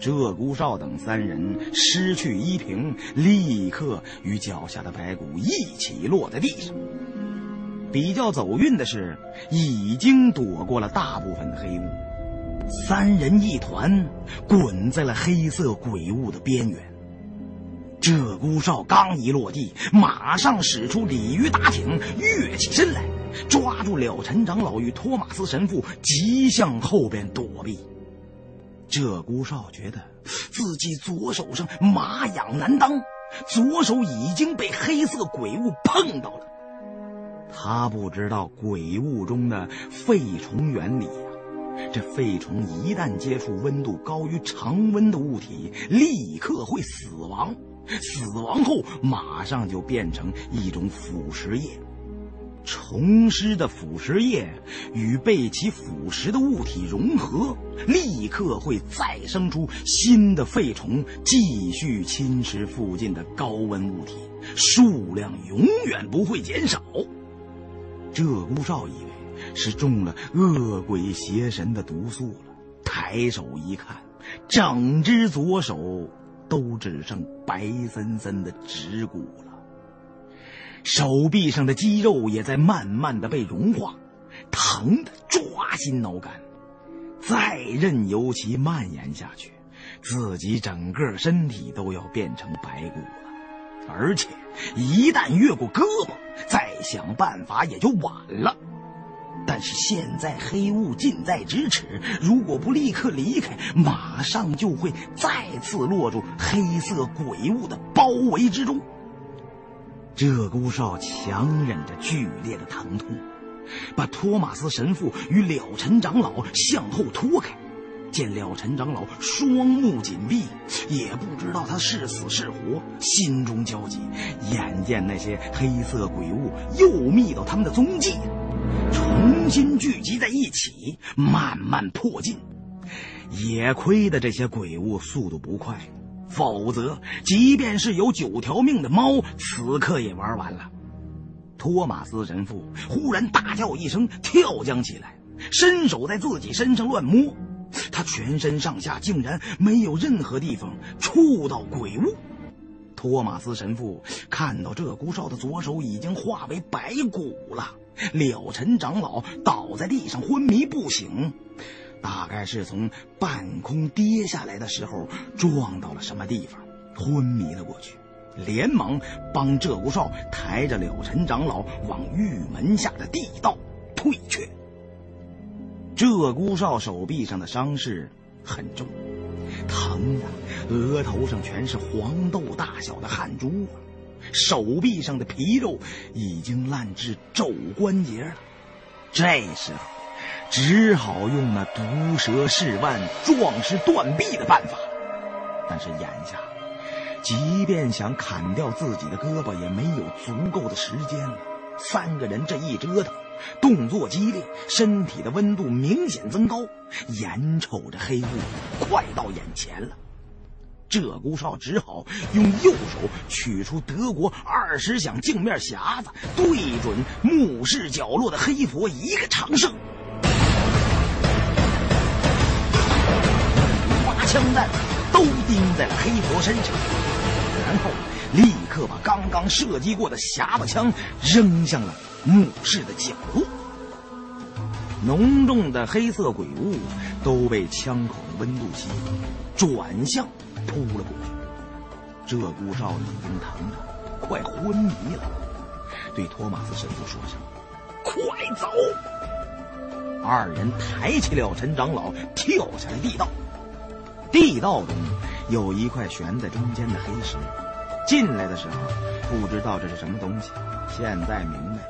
A: 鹧鸪哨等三人失去依凭，立刻与脚下的白骨一起落在地上。比较走运的是，已经躲过了大部分的黑雾，三人一团滚在了黑色鬼雾的边缘。鹧鸪哨刚一落地，马上使出鲤鱼打挺，跃起身来，抓住了陈长老与托马斯神父，急向后边躲避。鹧鸪哨觉得自己左手上麻痒难当，左手已经被黑色鬼物碰到了。他不知道鬼物中的肺虫原理呀，这肺虫一旦接触温度高于常温的物体，立刻会死亡。死亡后，马上就变成一种腐蚀液。虫尸的腐蚀液与被其腐蚀的物体融合，立刻会再生出新的肺虫，继续侵蚀附近的高温物体，数量永远不会减少。鹧鸪哨以为是中了恶鬼邪神的毒素了，抬手一看，整只左手。都只剩白森森的指骨了，手臂上的肌肉也在慢慢的被融化，疼得抓心挠肝。再任由其蔓延下去，自己整个身体都要变成白骨了，而且一旦越过胳膊，再想办法也就晚了。但是现在黑雾近在咫尺，如果不立刻离开，马上就会再次落入黑色鬼雾的包围之中。鹧鸪哨强忍着剧烈的疼痛，把托马斯神父与了尘长老向后拖开。见了尘长老双目紧闭，也不知道他是死是活，心中焦急。眼见那些黑色鬼物又觅到他们的踪迹。重新聚集在一起，慢慢迫近。也亏得这些鬼物速度不快，否则即便是有九条命的猫，此刻也玩完了。托马斯神父忽然大叫一声，跳将起来，伸手在自己身上乱摸，他全身上下竟然没有任何地方触到鬼物。托马斯神父看到鹧鸪哨的左手已经化为白骨了。了尘长老倒在地上昏迷不醒，大概是从半空跌下来的时候撞到了什么地方，昏迷了过去。连忙帮鹧鸪哨抬着了尘长老往玉门下的地道退去。鹧鸪哨手臂上的伤势很重，疼的额头上全是黄豆大小的汗珠啊。手臂上的皮肉已经烂至肘关节了，这时候只好用那毒蛇噬腕、壮士断臂的办法。但是眼下，即便想砍掉自己的胳膊，也没有足够的时间了。三个人这一折腾，动作激烈，身体的温度明显增高，眼瞅着黑雾快到眼前了。鹧鸪哨只好用右手取出德国二十响镜面匣子，对准墓室角落的黑佛一个长射，枪弹都钉在了黑佛身上，然后立刻把刚刚射击过的匣子枪扔向了墓室的角落。浓重的黑色鬼雾都被枪口的温度吸引，转向。扑了过去，鹧鸪哨已经疼得快昏迷了，对托马斯神父说声：“快走！”二人抬起了陈长老，跳下了地道。地道中有一块悬在中间的黑石，进来的时候不知道这是什么东西，现在明白，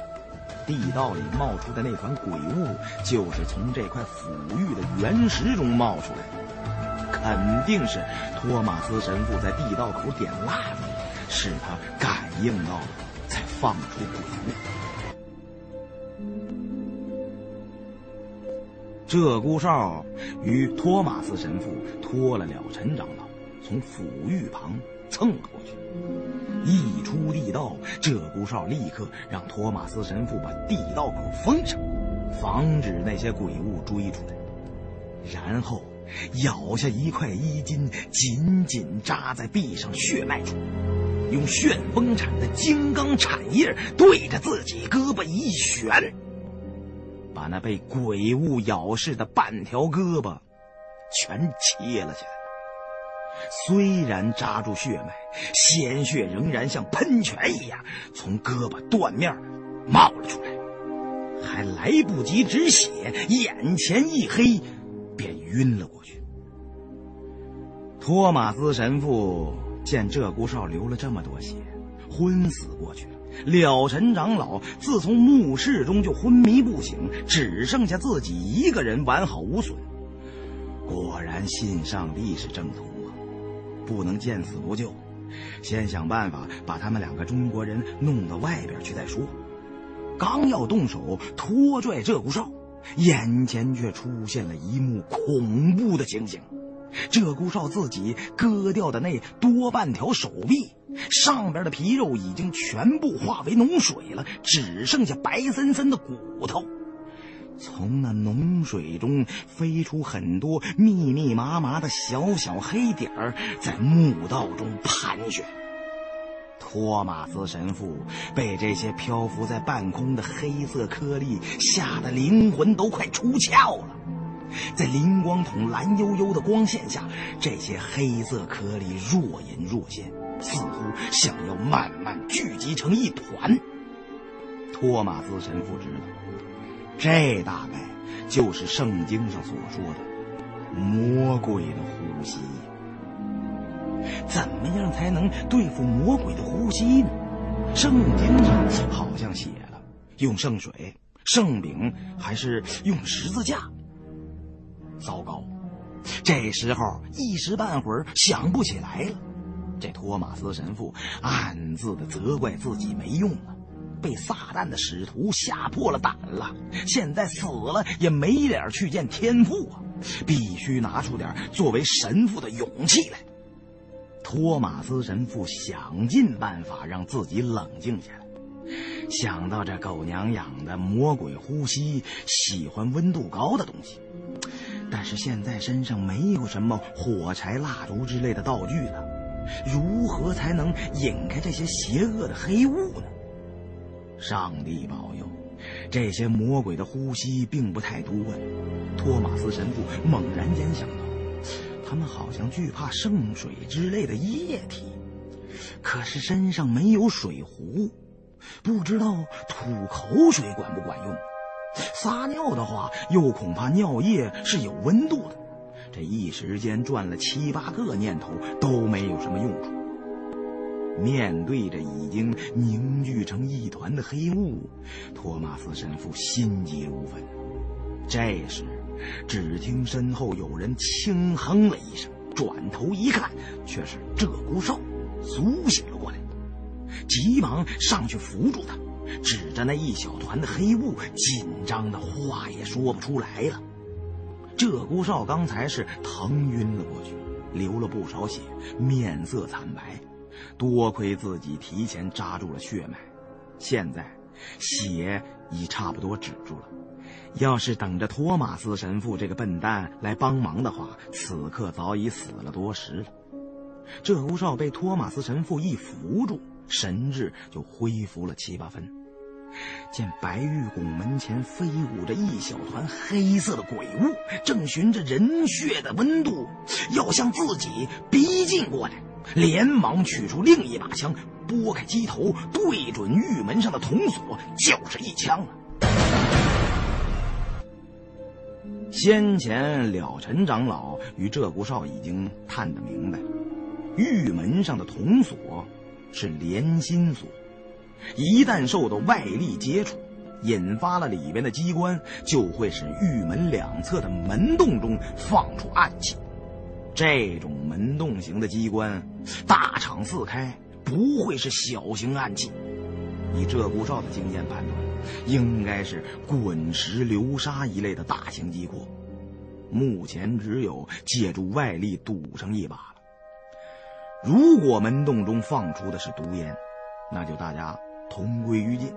A: 地道里冒出的那团鬼雾就是从这块腐玉的原石中冒出来的。肯定是托马斯神父在地道口点蜡烛，使他感应到了，才放出鬼物。鹧鸪哨与托马斯神父拖了了陈长老，从府狱旁蹭了过去。一出地道，鹧鸪哨立刻让托马斯神父把地道口封上，防止那些鬼物追出来。然后。咬下一块衣襟，紧紧扎在臂上血脉处，用旋风铲的金刚铲叶对着自己胳膊一旋，那被鬼物咬噬的半条胳膊全切了下来。虽然扎住血脉，鲜血仍然像喷泉一样从胳膊断面冒了出来，还来不及止血，眼前一黑，便晕了过去。托马斯神父见鹧鸪哨流了这么多血，昏死过去了。了尘长老自从墓室中就昏迷不醒，只剩下自己一个人完好无损。果然，信上帝是正途啊！不能见死不救，先想办法把他们两个中国人弄到外边去再说。刚要动手拖拽鹧鸪哨，眼前却出现了一幕恐怖的情形。鹧鸪哨自己割掉的那多半条手臂，上边的皮肉已经全部化为脓水了，只剩下白森森的骨头。从那脓水中飞出很多密密麻麻的小小黑点儿，在墓道中盘旋。托马斯神父被这些漂浮在半空的黑色颗粒吓得灵魂都快出窍了。在灵光筒蓝幽幽的光线下，这些黑色颗粒若隐若现，似乎想要慢慢聚集成一团。托马斯神父知道，这大概就是圣经上所说的魔鬼的呼吸。怎么样才能对付魔鬼的呼吸呢？圣经上好像写了，用圣水、圣饼，还是用十字架？糟糕，这时候一时半会儿想不起来了。这托马斯神父暗自的责怪自己没用啊，被撒旦的使徒吓破了胆了。现在死了也没脸去见天父啊，必须拿出点作为神父的勇气来。托马斯神父想尽办法让自己冷静下来，想到这狗娘养的魔鬼呼吸喜欢温度高的东西。但是现在身上没有什么火柴、蜡烛之类的道具了，如何才能引开这些邪恶的黑雾呢？上帝保佑，这些魔鬼的呼吸并不太多呀。托马斯神父猛然间想到，他们好像惧怕圣水之类的液体，可是身上没有水壶，不知道吐口水管不管用。撒尿的话，又恐怕尿液是有温度的。这一时间转了七八个念头，都没有什么用处。面对着已经凝聚成一团的黑雾，托马斯神父心急如焚。这时，只听身后有人轻哼了一声，转头一看，却是鹧鸪哨苏醒了过来，急忙上去扶住他。指着那一小团的黑雾，紧张的话也说不出来了。鹧鸪哨刚才是疼晕了过去，流了不少血，面色惨白。多亏自己提前扎住了血脉，现在血已差不多止住了。要是等着托马斯神父这个笨蛋来帮忙的话，此刻早已死了多时了。鹧鸪哨被托马斯神父一扶住，神智就恢复了七八分。见白玉拱门前飞舞着一小团黑色的鬼物，正循着人血的温度要向自己逼近过来，连忙取出另一把枪，拨开机头，对准玉门上的铜锁，就是一枪啊！先前了尘长老与鹧鸪哨已经探得明白，玉门上的铜锁是连心锁。一旦受到外力接触，引发了里边的机关，就会使玉门两侧的门洞中放出暗器。这种门洞型的机关，大敞四开，不会是小型暗器。以鹧鸪哨的经验判断，应该是滚石流沙一类的大型机关。目前只有借助外力堵上一把了。如果门洞中放出的是毒烟，那就大家。同归于尽。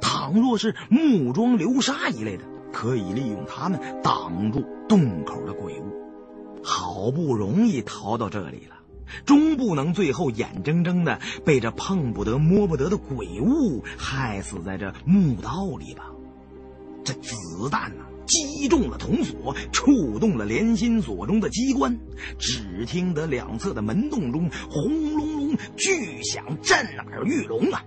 A: 倘若是木桩流沙一类的，可以利用它们挡住洞口的鬼物。好不容易逃到这里了，终不能最后眼睁睁的被这碰不得摸不得的鬼物害死在这墓道里吧？这子弹呢，击中了铜锁，触动了连心锁中的机关。只听得两侧的门洞中轰隆隆巨响，震耳欲聋啊！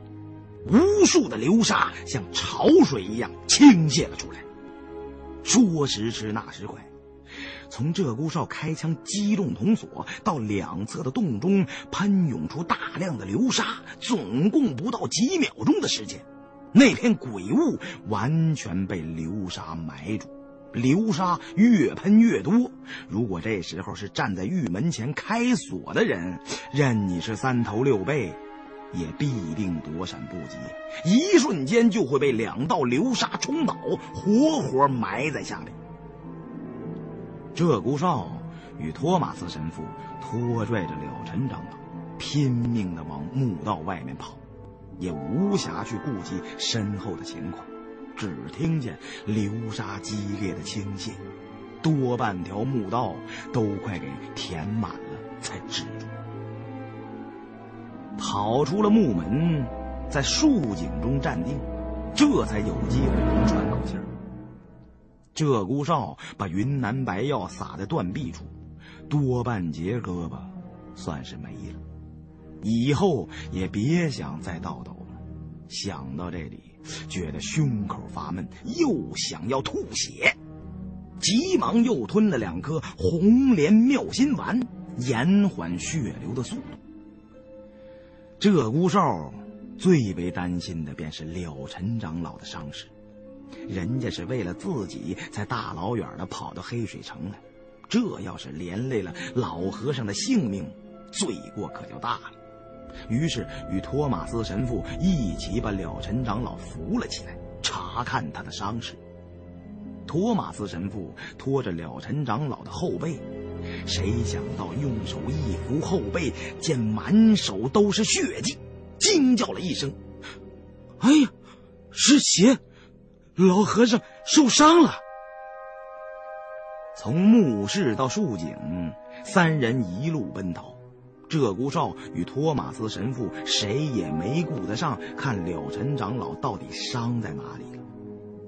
A: 无数的流沙像潮水一样倾泻了出来。说时迟，那时快。从鹧鸪哨开枪击中铜锁，到两侧的洞中喷涌出大量的流沙，总共不到几秒钟的时间，那片鬼雾完全被流沙埋住。流沙越喷越多，如果这时候是站在玉门前开锁的人，任你是三头六臂，也必定躲闪不及，一瞬间就会被两道流沙冲倒，活活埋在下面。鹧鸪哨与托马斯神父拖拽着了尘长老，拼命的往墓道外面跑，也无暇去顾及身后的情况，只听见流沙激烈的倾泻，多半条墓道都快给填满了，才止住。跑出了墓门，在树井中站定，这才有机会喘口气儿。鹧鸪哨把云南白药撒在断臂处，多半截胳膊算是没了，以后也别想再倒斗了。想到这里，觉得胸口发闷，又想要吐血，急忙又吞了两颗红莲妙心丸，延缓血流的速度。鹧鸪哨最为担心的便是了尘长老的伤势。人家是为了自己才大老远的跑到黑水城来，这要是连累了老和尚的性命，罪过可就大了。于是与托马斯神父一起把了尘长老扶了起来，查看他的伤势。托马斯神父拖着了尘长老的后背，谁想到用手一扶后背，见满手都是血迹，惊叫了一声：“
B: 哎呀，是血！”老和尚受伤了。
A: 从墓室到树井，三人一路奔逃。鹧鸪哨与托马斯神父谁也没顾得上看了尘长老到底伤在哪里了。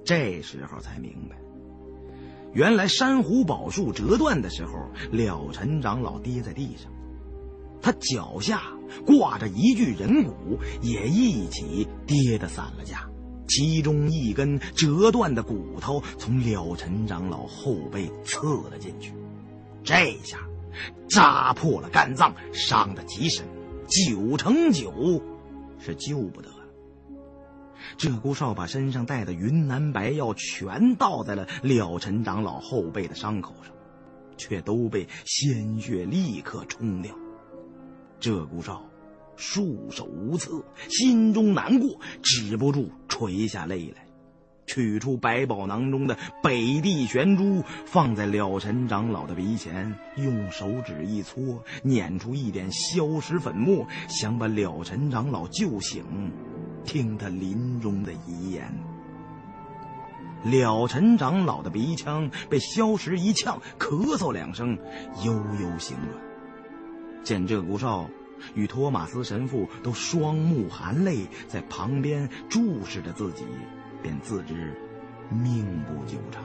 A: 这时候才明白，原来珊瑚宝树折断的时候，了尘长老跌在地上，他脚下挂着一具人骨，也一起跌得散了架。其中一根折断的骨头从了尘长老后背刺了进去，这下扎破了肝脏，伤得极深，九成九是救不得了。鹧鸪哨把身上带的云南白药全倒在了了尘长老后背的伤口上，却都被鲜血立刻冲掉。鹧鸪哨。束手无策，心中难过，止不住垂下泪来，取出百宝囊中的北地玄珠，放在了尘长老的鼻前，用手指一搓，捻出一点消食粉末，想把了尘长老救醒，听他临终的遗言。了尘长老的鼻腔被消食一呛，咳嗽两声，悠悠醒转。见鹧鸪哨。与托马斯神父都双目含泪，在旁边注视着自己，便自知命不久长，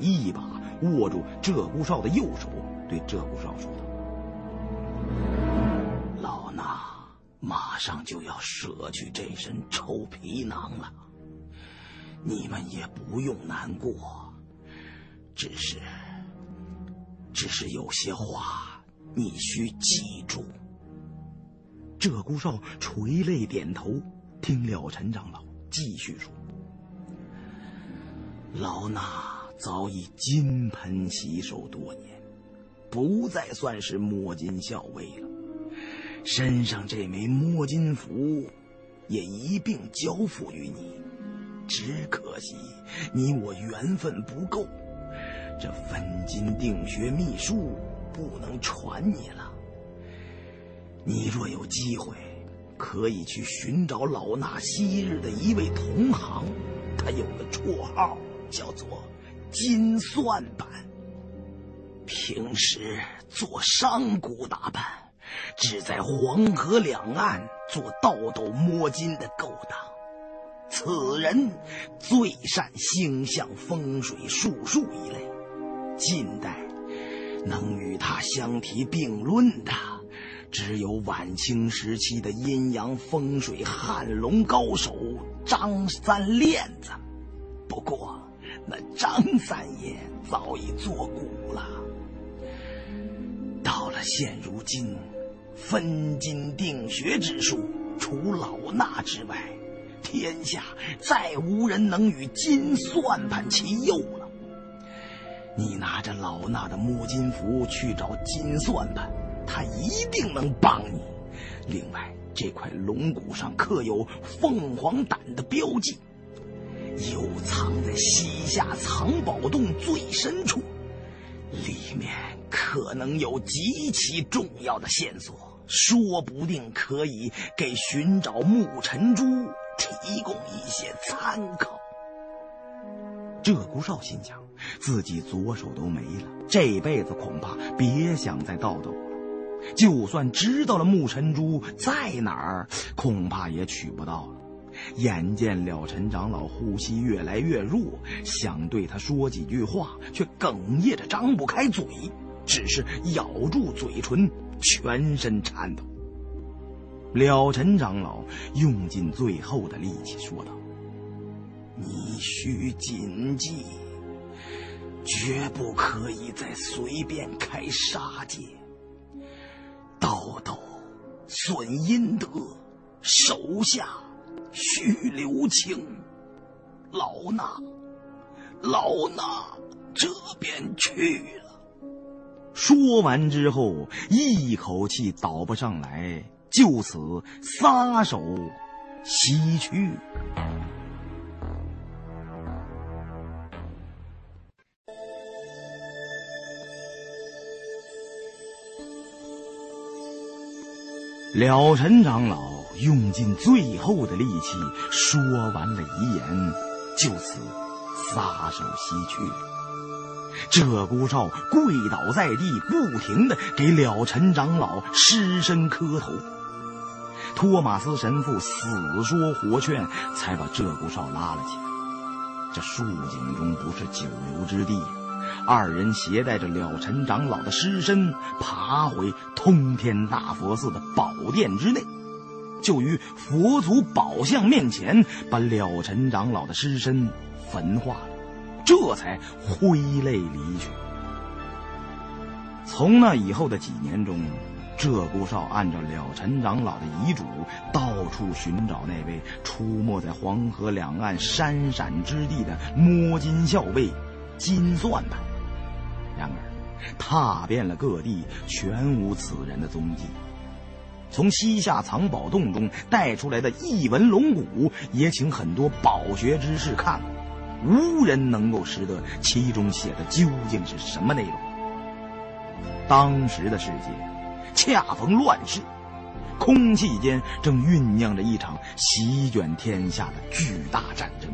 A: 一把握住鹧鸪哨的右手，对鹧鸪哨说道：“老衲马上就要舍去这身臭皮囊了，你们也不用难过，只是，只是有些话你需记住。”鹧鸪哨垂泪点头，听了陈长老继续说：“老衲早已金盆洗手多年，不再算是摸金校尉了。身上这枚摸金符，也一并交付于你。只可惜你我缘分不够，这分金定穴秘术不能传你了。”你若有机会，可以去寻找老衲昔日的一位同行，他有个绰号叫做“金算盘”。平时做商贾打扮，只在黄河两岸做倒斗摸金的勾当。此人最善星象、风水、术数一类。近代能与他相提并论的，只有晚清时期的阴阳风水汉龙高手张三链子。不过，那张三爷早已作古了。到了现如今，分金定穴之术，除老衲之外，天下再无人能与金算盘齐右了。你拿着老衲的摸金符去找金算盘，他一定能帮你。另外，这块龙骨上刻有凤凰胆的标记，又藏在西夏藏宝洞最深处，里面可能有极其重要的线索，说不定可以给寻找木尘珠提供一些参考。鹧鸪哨心想，自己左手都没了，这辈子恐怕别想再倒斗了。就算知道了木尘珠在哪儿，恐怕也取不到了。眼见了陈长老呼吸越来越弱，想对他说几句话，却哽咽着张不开嘴，只是咬住嘴唇，全身颤抖。了陈长老用尽最后的力气说道。你需谨记，绝不可以再随便开杀戒。道斗损阴德，手下须留情。老衲，老衲这便去了。说完之后，一口气倒不上来，就此撒手西去。了尘长老用尽最后的力气说完了遗言，就此撒手西去。鹧鸪哨跪倒在地，不停的给了尘长老失身磕头。托马斯神父死说活劝，才把鹧鸪哨拉了起来。这树井中不是久留之地。二人携带着了尘长老的尸身，爬回通天大佛寺的宝殿之内，就于佛祖宝像面前，把了尘长老的尸身焚化了，这才挥泪离去。从那以后的几年中，鹧鸪哨按照了尘长老的遗嘱，到处寻找那位出没在黄河两岸山陕之地的摸金校尉金算盘。然而，踏遍了各地，全无此人的踪迹。从西夏藏宝洞中带出来的异文龙骨，也请很多饱学之士看过，无人能够识得其中写的究竟是什么内容。当时的世界恰逢乱世，空气间正酝酿着一场席卷天下的巨大战争。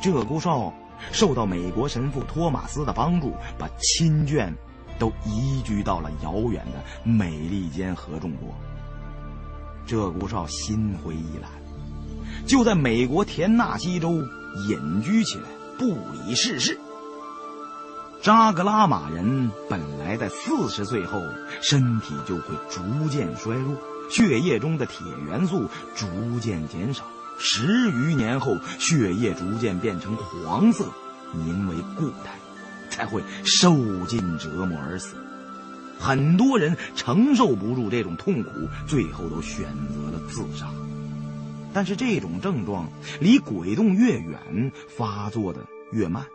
A: 鹧鸪哨。受到美国神父托马斯的帮助，把亲眷都移居到了遥远的美利坚合众国。鹧鸪哨心灰意懒，就在美国田纳西州隐居起来，不理世事。扎格拉玛人本来在四十岁后身体就会逐渐衰弱，血液中的铁元素逐渐减少。十余年后，血液逐渐变成黄色，名为固态，才会受尽折磨而死。很多人承受不住这种痛苦，最后都选择了自杀。但是这种症状离鬼洞越远，发作的越慢。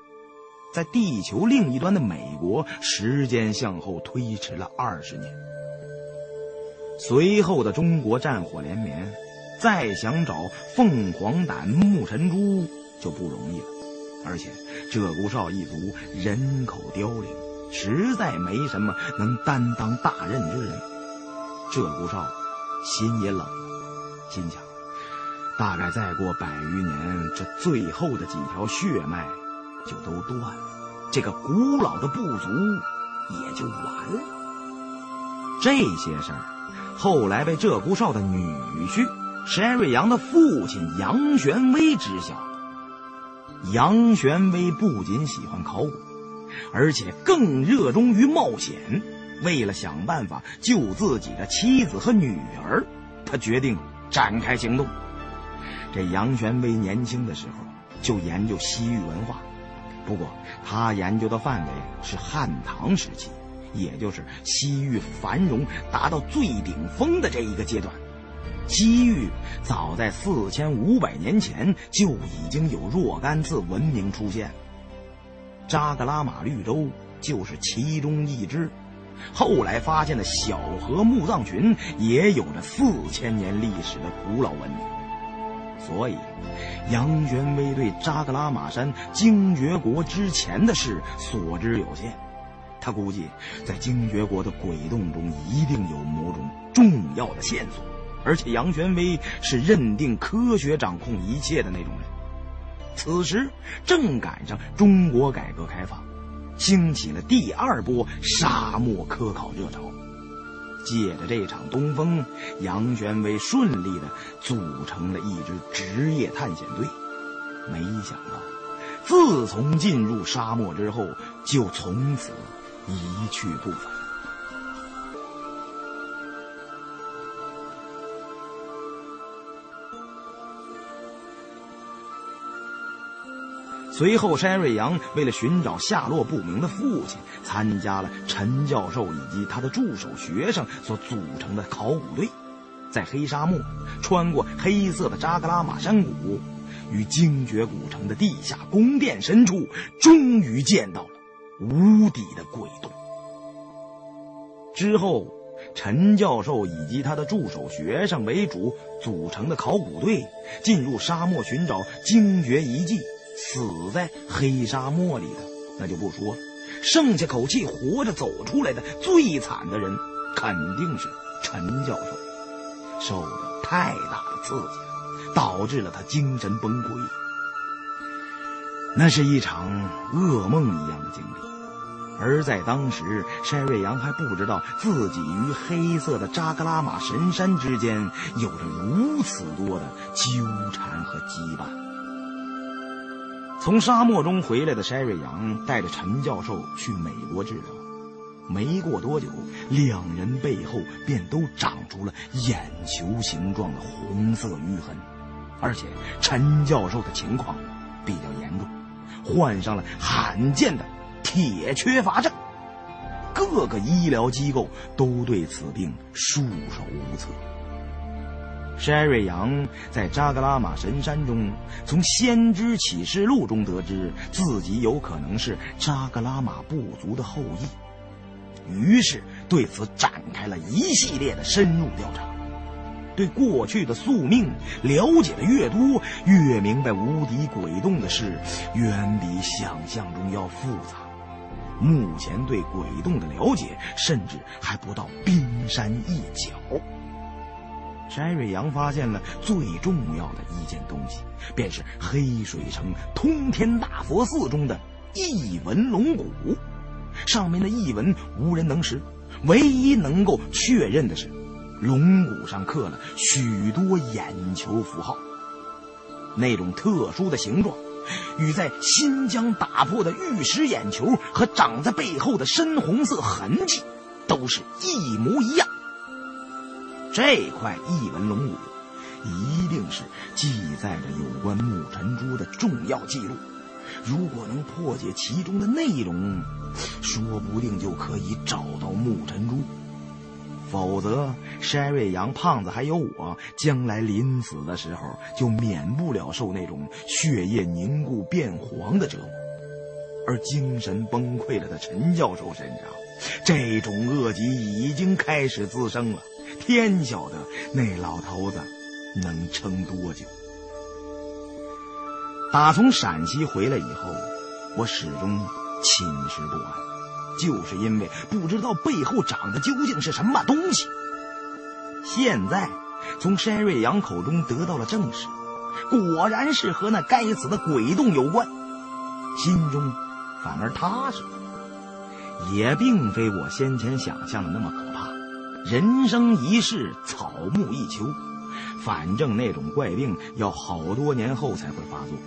A: 在地球另一端的美国，时间向后推迟了二十年。随后的中国战火连绵。再想找凤凰胆木尘珠就不容易了，而且鹧鸪哨一族人口凋零，实在没什么能担当大任之人。鹧鸪哨心也冷了，心想：大概再过百余年，这最后的几条血脉就都断了，这个古老的部族也就完了。这些事儿后来被鹧鸪哨的女婿。山瑞阳的父亲杨玄威知晓。杨玄威不仅喜欢考古，而且更热衷于冒险。为了想办法救自己的妻子和女儿，他决定展开行动。这杨玄威年轻的时候就研究西域文化，不过他研究的范围是汉唐时期，也就是西域繁荣达到最顶峰的这一个阶段。西域早在四千五百年前就已经有若干次文明出现，扎格拉玛绿洲就是其中一支。后来发现的小河墓葬群也有着四千年历史的古老文明，所以杨玄威对扎格拉玛山精绝国之前的事所知有限。他估计在精绝国的鬼洞中一定有某种重要的线索。而且杨玄威是认定科学掌控一切的那种人。此时正赶上中国改革开放，兴起了第二波沙漠科考热潮。借着这场东风，杨玄威顺利的组成了一支职业探险队。没想到，自从进入沙漠之后，就从此一去不返。随后，山瑞阳为了寻找下落不明的父亲，参加了陈教授以及他的助手学生所组成的考古队，在黑沙漠穿过黑色的扎格拉玛山谷，与精绝古城的地下宫殿深处，终于见到了无底的鬼洞。之后，陈教授以及他的助手学生为主组成的考古队，进入沙漠寻找精绝遗迹。死在黑沙漠里的那就不说了，剩下口气活着走出来的最惨的人，肯定是陈教授，受了太大的刺激了，导致了他精神崩溃。那是一场噩梦一样的经历，而在当时，山瑞阳还不知道自己与黑色的扎格拉玛神山之间有着如此多的纠缠和羁绊。从沙漠中回来的筛瑞阳带着陈教授去美国治疗，没过多久，两人背后便都长出了眼球形状的红色淤痕，而且陈教授的情况比较严重，患上了罕见的铁缺乏症，各个医疗机构都对此病束手无策。山瑞阳在扎格拉玛神山中，从《先知启示录》中得知自己有可能是扎格拉玛部族的后裔，于是对此展开了一系列的深入调查。对过去的宿命了解的越多，越明白无敌鬼洞的事远比想象中要复杂。目前对鬼洞的了解，甚至还不到冰山一角。山瑞阳发现了最重要的一件东西，便是黑水城通天大佛寺中的异纹龙骨。上面的异纹无人能识，唯一能够确认的是，龙骨上刻了许多眼球符号。那种特殊的形状，与在新疆打破的玉石眼球和长在背后的深红色痕迹，都是一模一样。这块异纹龙骨，一定是记载着有关木尘珠的重要记录。如果能破解其中的内容，说不定就可以找到木尘珠。否则，山瑞阳、胖子还有我，将来临死的时候，就免不了受那种血液凝固变黄的折磨。而精神崩溃了的陈教授身上，这种恶疾已经开始滋生了。天晓得那老头子能撑多久。打从陕西回来以后，我始终寝食不安，就是因为不知道背后长的究竟是什么东西。现在从山瑞阳口中得到了证实，果然是和那该死的鬼洞有关，心中反而踏实了。也并非我先前想象的那么。人生一世，草木一秋。反正那种怪病要好多年后才会发作，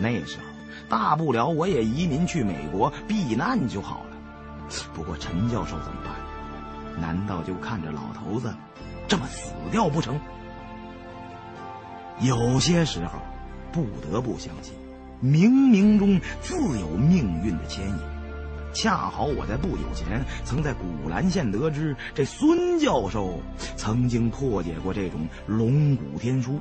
A: 那时候大不了我也移民去美国避难就好了。不过陈教授怎么办？难道就看着老头子这么死掉不成？有些时候，不得不相信，冥冥中自有命运的牵引。恰好我在不久前曾在古兰县得知，这孙教授曾经破解过这种龙骨天书，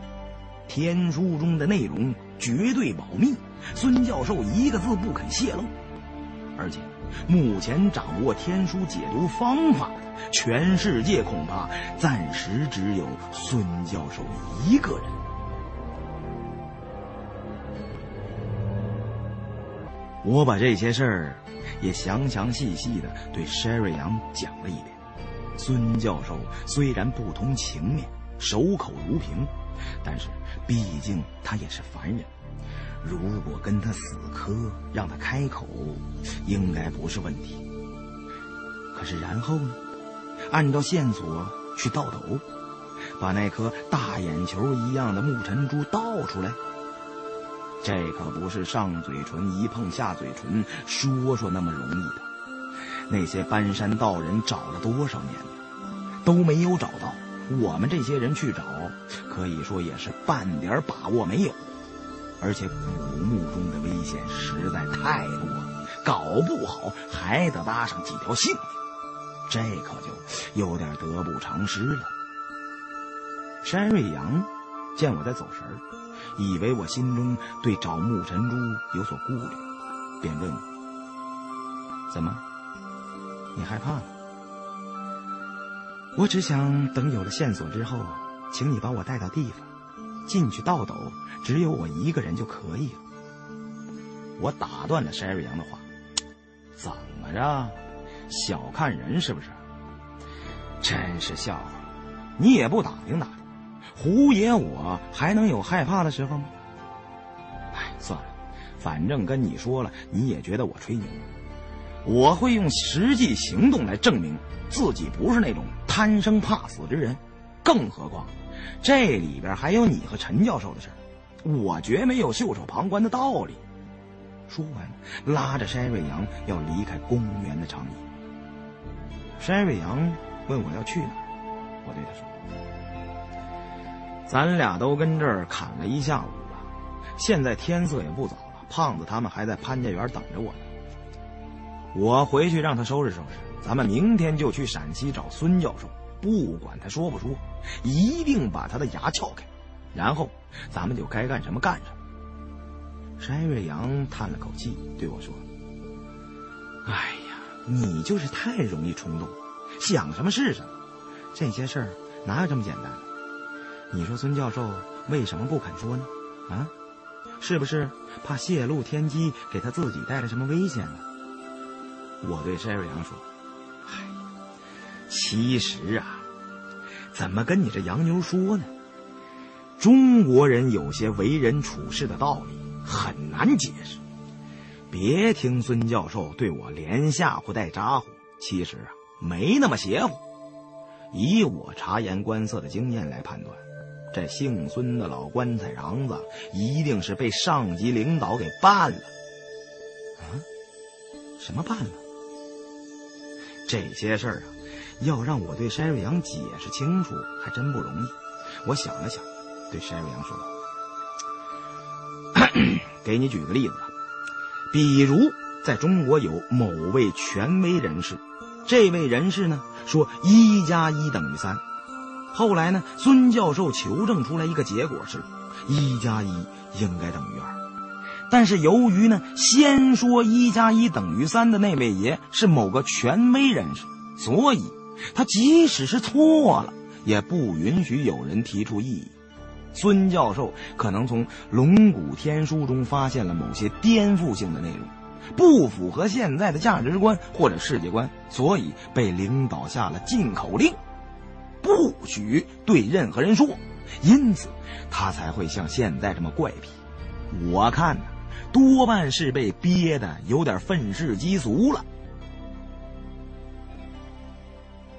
A: 天书中的内容绝对保密，孙教授一个字不肯泄露。而且，目前掌握天书解读方法的全世界恐怕暂时只有孙教授一个人。我把这些事儿。也详详细细的对山瑞阳讲了一遍。孙教授虽然不通情面，守口如瓶，但是毕竟他也是凡人。如果跟他死磕，让他开口，应该不是问题。可是然后呢？按照线索去倒斗，把那颗大眼球一样的木尘珠倒出来。这可不是上嘴唇一碰下嘴唇说说那么容易的。那些搬山道人找了多少年，都没有找到。我们这些人去找，可以说也是半点把握没有。而且古墓中的危险实在太多，搞不好还得搭上几条性命。这可就有点得不偿失了。山瑞阳见我在走神儿。以为我心中对找木尘珠有所顾虑，便问我：“怎么？你害怕了？”我只想等有了线索之后，请你把我带到地方，进去倒斗，只有我一个人就可以了。我打断了山瑞阳的话：“怎么着？小看人是不是？真是笑话！你也不打听打听。”胡爷，我还能有害怕的时候吗？哎，算了，反正跟你说了，你也觉得我吹牛。我会用实际行动来证明自己不是那种贪生怕死之人。更何况，这里边还有你和陈教授的事我绝没有袖手旁观的道理。说完，拉着山瑞阳要离开公园的长椅。山瑞阳问我要去哪儿，我对他说。咱俩都跟这儿砍了一下午了，现在天色也不早了。胖子他们还在潘家园等着我呢。我回去让他收拾收拾，咱们明天就去陕西找孙教授，不管他说不说，一定把他的牙撬开，然后咱们就该干什么干什么。山瑞阳叹了口气，对我说：“哎呀，你就是太容易冲动，想什么是什么，这些事儿哪有这么简单？”你说孙教授为什么不肯说呢？啊，是不是怕泄露天机给他自己带来什么危险呢？我对山瑞阳说：“嗨，其实啊，怎么跟你这洋妞说呢？中国人有些为人处事的道理很难解释。别听孙教授对我连吓唬带咋呼，其实啊没那么邪乎。以我察言观色的经验来判断。”这姓孙的老棺材瓤子一定是被上级领导给办了，啊？什么办了？这些事儿啊，要让我对山瑞阳解释清楚，还真不容易。我想了想，对山瑞阳说：“ 给你举个例子吧，比如在中国有某位权威人士，这位人士呢说一加一等于三。”后来呢？孙教授求证出来一个结果是，一加一应该等于二。但是由于呢，先说一加一等于三的那位爷是某个权威人士，所以他即使是错了，也不允许有人提出异议。孙教授可能从龙骨天书中发现了某些颠覆性的内容，不符合现在的价值观或者世界观，所以被领导下了禁口令。不许对任何人说，因此他才会像现在这么怪癖。我看呢，多半是被憋的有点愤世嫉俗了。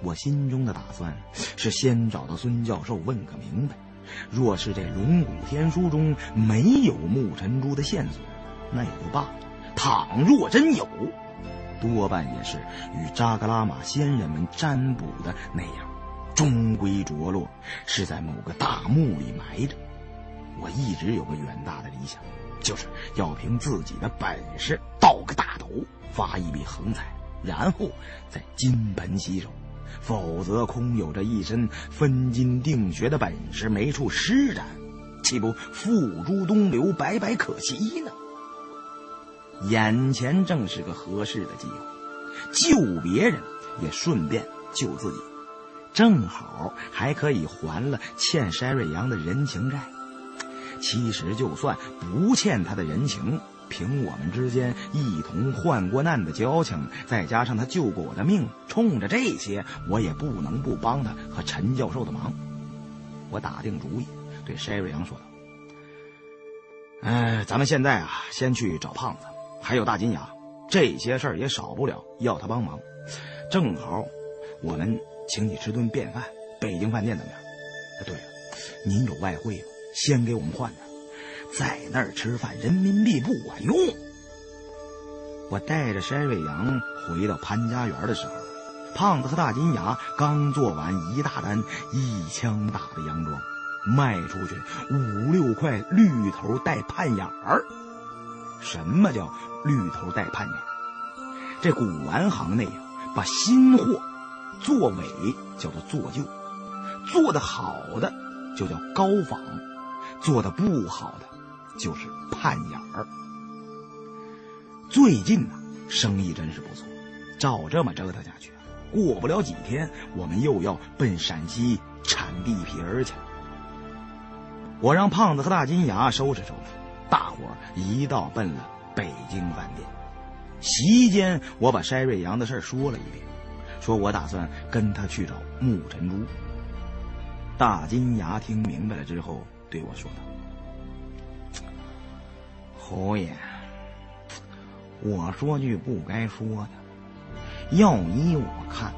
A: 我心中的打算是先找到孙教授问个明白，若是这龙骨天书中没有木尘珠的线索，那也就罢了；倘若真有，多半也是与扎格拉玛先人们占卜的那样，终归着落是在某个大墓里埋着。我一直有个远大的理想，就是要凭自己的本事倒个大头，发一笔横财，然后再金盆洗手。否则，空有着一身分金定穴的本事，没处施展，岂不付诸东流，白白可惜呢？眼前正是个合适的机会，救别人也顺便救自己，正好还可以还了欠筛瑞阳的人情债。其实，就算不欠他的人情，凭我们之间一同患过难的交情，再加上他救过我的命，冲着这些，我也不能不帮他和陈教授的忙。我打定主意，对筛瑞阳说道：“哎，咱们现在啊，先去找胖子，还有大金牙，这些事儿也少不了要他帮忙。正好，我们请你吃顿便饭，北京饭店怎么样？对了，您有外汇吗？”先给我们换点，在那儿吃饭，人民币不管用。我带着山瑞阳回到潘家园的时候，胖子和大金牙刚做完一大单一枪大的洋装，卖出去五六块绿头带盼眼儿。什么叫绿头带盼眼？这古玩行内啊，把新货做伪叫做做旧，做的好的就叫高仿。做的不好的，就是盼眼儿。最近呢，生意真是不错，照这么折腾下去，过不了几天，我们又要奔陕西产地皮儿去。我让胖子和大金牙收拾收拾，大伙儿一道奔了北京饭店。席间，我把筛瑞阳的事儿说了一遍，说我打算跟他去找木尘珠。大金牙听明白了之后。对我说道：“侯爷，我说句不该说的，要依我看，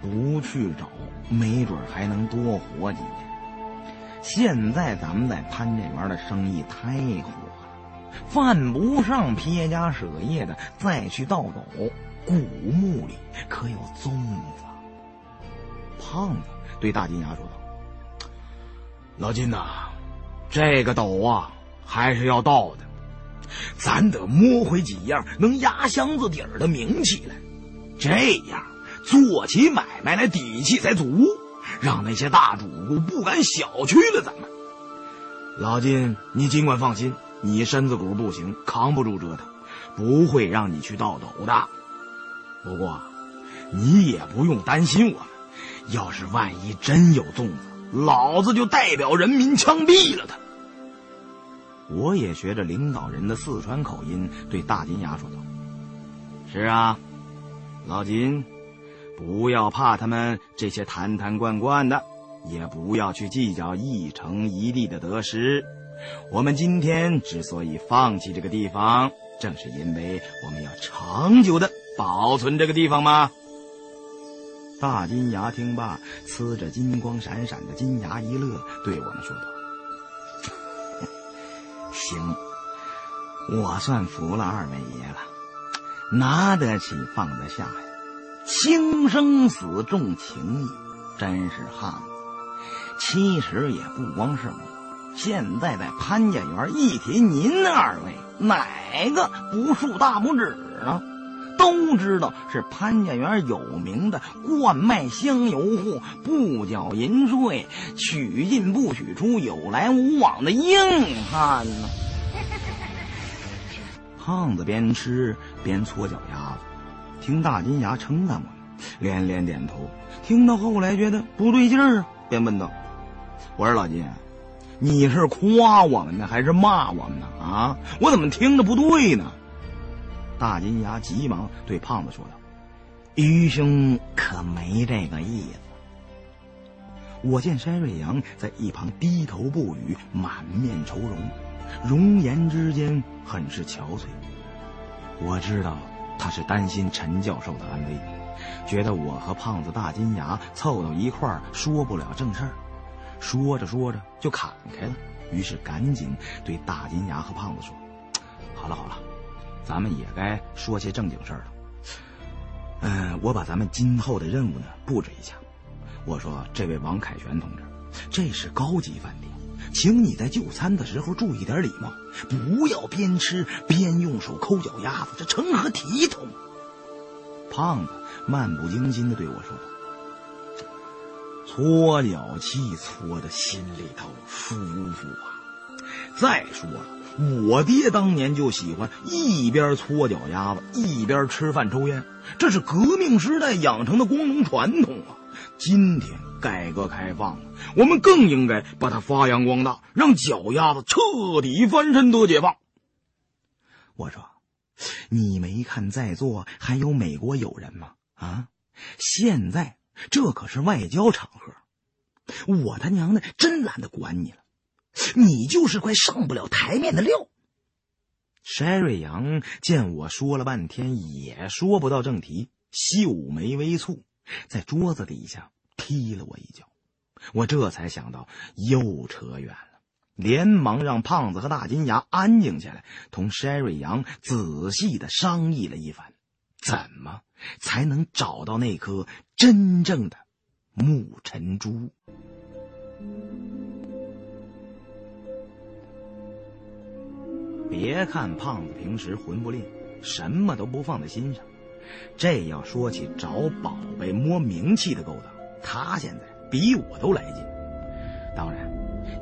A: 不去找，没准还能多活几年。现在咱们在潘家园的生意太火了，犯不上撇家舍业的再去盗走。古墓里可有粽子。”胖子对大金牙说道：“老金呐。”这个斗啊，还是要倒的，咱得摸回几样能压箱子底儿的名气来，这样做起买卖来底气才足，让那些大主顾不敢小觑了咱们。老金，你尽管放心，你身子骨不行，扛不住折腾，不会让你去倒斗的。不过，你也不用担心我们，要是万一真有粽子。老子就代表人民枪毙了他！我也学着领导人的四川口音对大金牙说道：“是啊，老金，不要怕他们这些坛坛罐罐的，也不要去计较一城一地的得失。我们今天之所以放弃这个地方，正是因为我们要长久的保存这个地方吗？”大金牙听罢，呲着金光闪闪的金牙一乐，对我们说道：“ 行，我算服了二位爷了，拿得起放得下呀，轻生死重情义，真是汉子。其实也不光是我，现在在潘家园一提您二位，哪个不竖大拇指呢？”都知道是潘家园有名的惯卖香油户，不缴银税，许进不许出，有来无往的硬汉呢。胖子边吃边搓脚丫子，听大金牙称赞我，连连点头。听到后来觉得不对劲儿啊，便问道：“我说老金，你是夸我们呢，还是骂我们呢？啊，我怎么听着不对呢？”大金牙急忙对胖子说道：“愚兄可没这个意思。”我见山瑞阳在一旁低头不语，满面愁容，容颜之间很是憔悴。我知道他是担心陈教授的安危，觉得我和胖子大金牙凑到一块儿说不了正事儿。说着说着就砍开了。于是赶紧对大金牙和胖子说：“好了好了，咱们也该说些正经事儿了。嗯，我把咱们今后的任务呢布置一下。我说，这位王凯旋同志，这是高级饭店，请你在就餐的时候注意点礼貌，不要边吃边用手抠脚丫子，这成何体统？”胖子漫不经心的对我说。搓脚气搓的心里头舒服啊！再说了，我爹当年就喜欢一边搓脚丫子一边吃饭抽烟，这是革命时代养成的光荣传统啊！今天改革开放，我们更应该把它发扬光大，让脚丫子彻底翻身得解放。我说，你没看在座还有美国友人吗？啊，现在。这可是外交场合，我他娘的真懒得管你了，你就是块上不了台面的料。筛瑞阳见我说了半天也说不到正题，秀眉微蹙，在桌子底下踢了我一脚。我这才想到又扯远了，连忙让胖子和大金牙安静下来，同筛瑞阳仔细的商议了一番。怎么才能找到那颗真正的木尘珠？别看胖子平时混不吝，什么都不放在心上，这要说起找宝贝、摸名气的勾当，他现在比我都来劲。当然，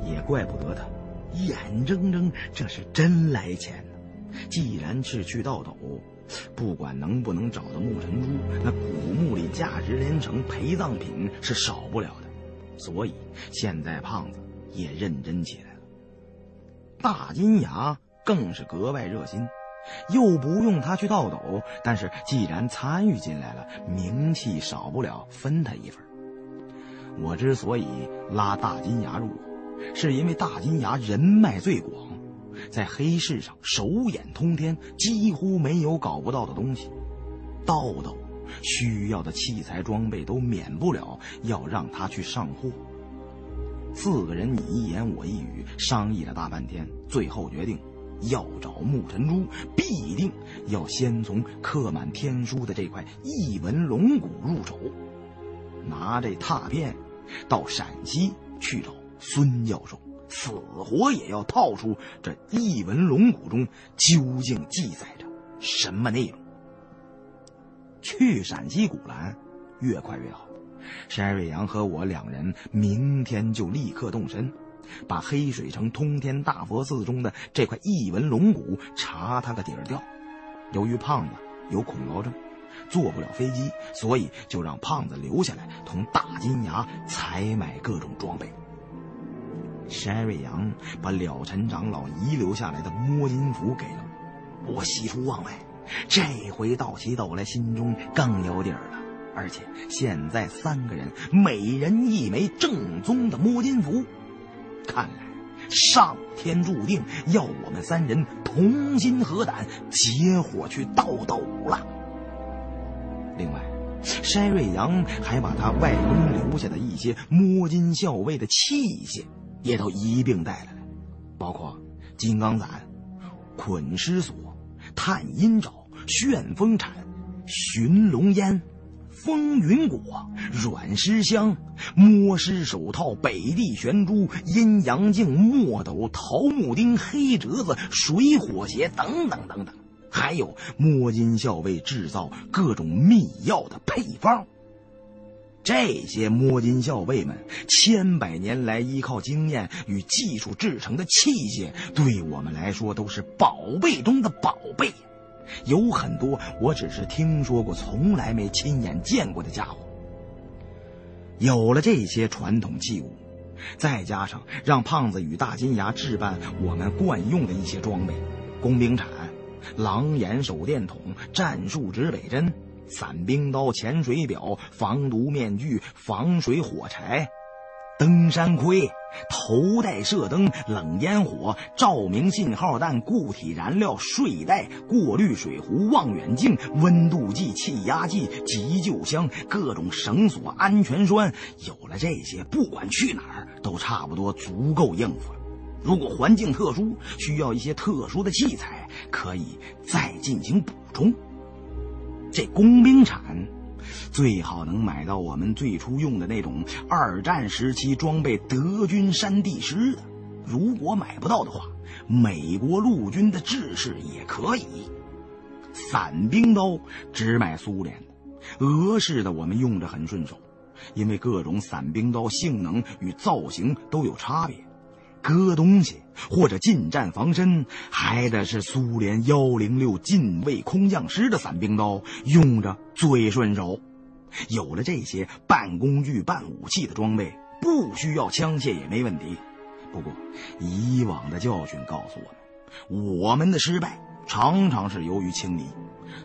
A: 也怪不得他，眼睁睁这是真来钱呢。既然是去倒斗。不管能不能找到木尘珠，那古墓里价值连城、陪葬品是少不了的。所以现在胖子也认真起来了。大金牙更是格外热心，又不用他去倒斗，但是既然参与进来了，名气少不了分他一份。我之所以拉大金牙入伙，是因为大金牙人脉最广。在黑市上手眼通天，几乎没有搞不到的东西。道道需要的器材装备都免不了要让他去上货。四个人你一言我一语商议了大半天，最后决定要找木尘珠，必定要先从刻满天书的这块异文龙骨入手，拿这拓片到陕西去找孙教授。死活也要套出这异文龙骨中究竟记载着什么内容。去陕西古兰，越快越好。山瑞阳和我两人明天就立刻动身，把黑水城通天大佛寺中的这块异文龙骨查他个底儿掉。由于胖子有恐高症，坐不了飞机，所以就让胖子留下来同大金牙采买各种装备。山瑞阳把了尘长老遗留下来的摸金符给了我，我喜出望外，这回到起斗来，心中更有底儿了。而且现在三个人每人一枚正宗的摸金符，看来上天注定要我们三人同心合胆，结伙去盗斗了。另外，山瑞阳还把他外公留下的一些摸金校尉的器械。也都一并带来了，包括金刚伞、捆尸索、探阴爪、旋风铲、寻龙烟、风云果、软尸香、摸尸手套、北地玄珠、阴阳镜、墨斗、桃木钉、黑折子、水火鞋等等等等，还有摸金校尉制造各种秘药的配方。这些摸金校尉们千百年来依靠经验与技术制成的器械，对我们来说都是宝贝中的宝贝。有很多我只是听说过，从来没亲眼见过的家伙。有了这些传统器物，再加上让胖子与大金牙置办我们惯用的一些装备：工兵铲、狼眼手电筒、战术指北针。伞兵刀、潜水表、防毒面具、防水火柴、登山盔、头戴射灯、冷烟火、照明信号弹、固体燃料、睡袋、过滤水壶、望远镜、温度计、气压计、急救箱、各种绳索、安全栓。有了这些，不管去哪儿都差不多足够应付了。如果环境特殊，需要一些特殊的器材，可以再进行补充。这工兵铲最好能买到我们最初用的那种二战时期装备德军山地师的。如果买不到的话，美国陆军的制式也可以。伞兵刀只买苏联的，俄式的我们用着很顺手，因为各种伞兵刀性能与造型都有差别，割东西或者近战防身，还得是苏联幺零六近卫空降师的伞兵刀用着最顺手。有了这些半工具半武器的装备，不需要枪械也没问题。不过，以往的教训告诉我们，我们的失败。常常是由于轻敌，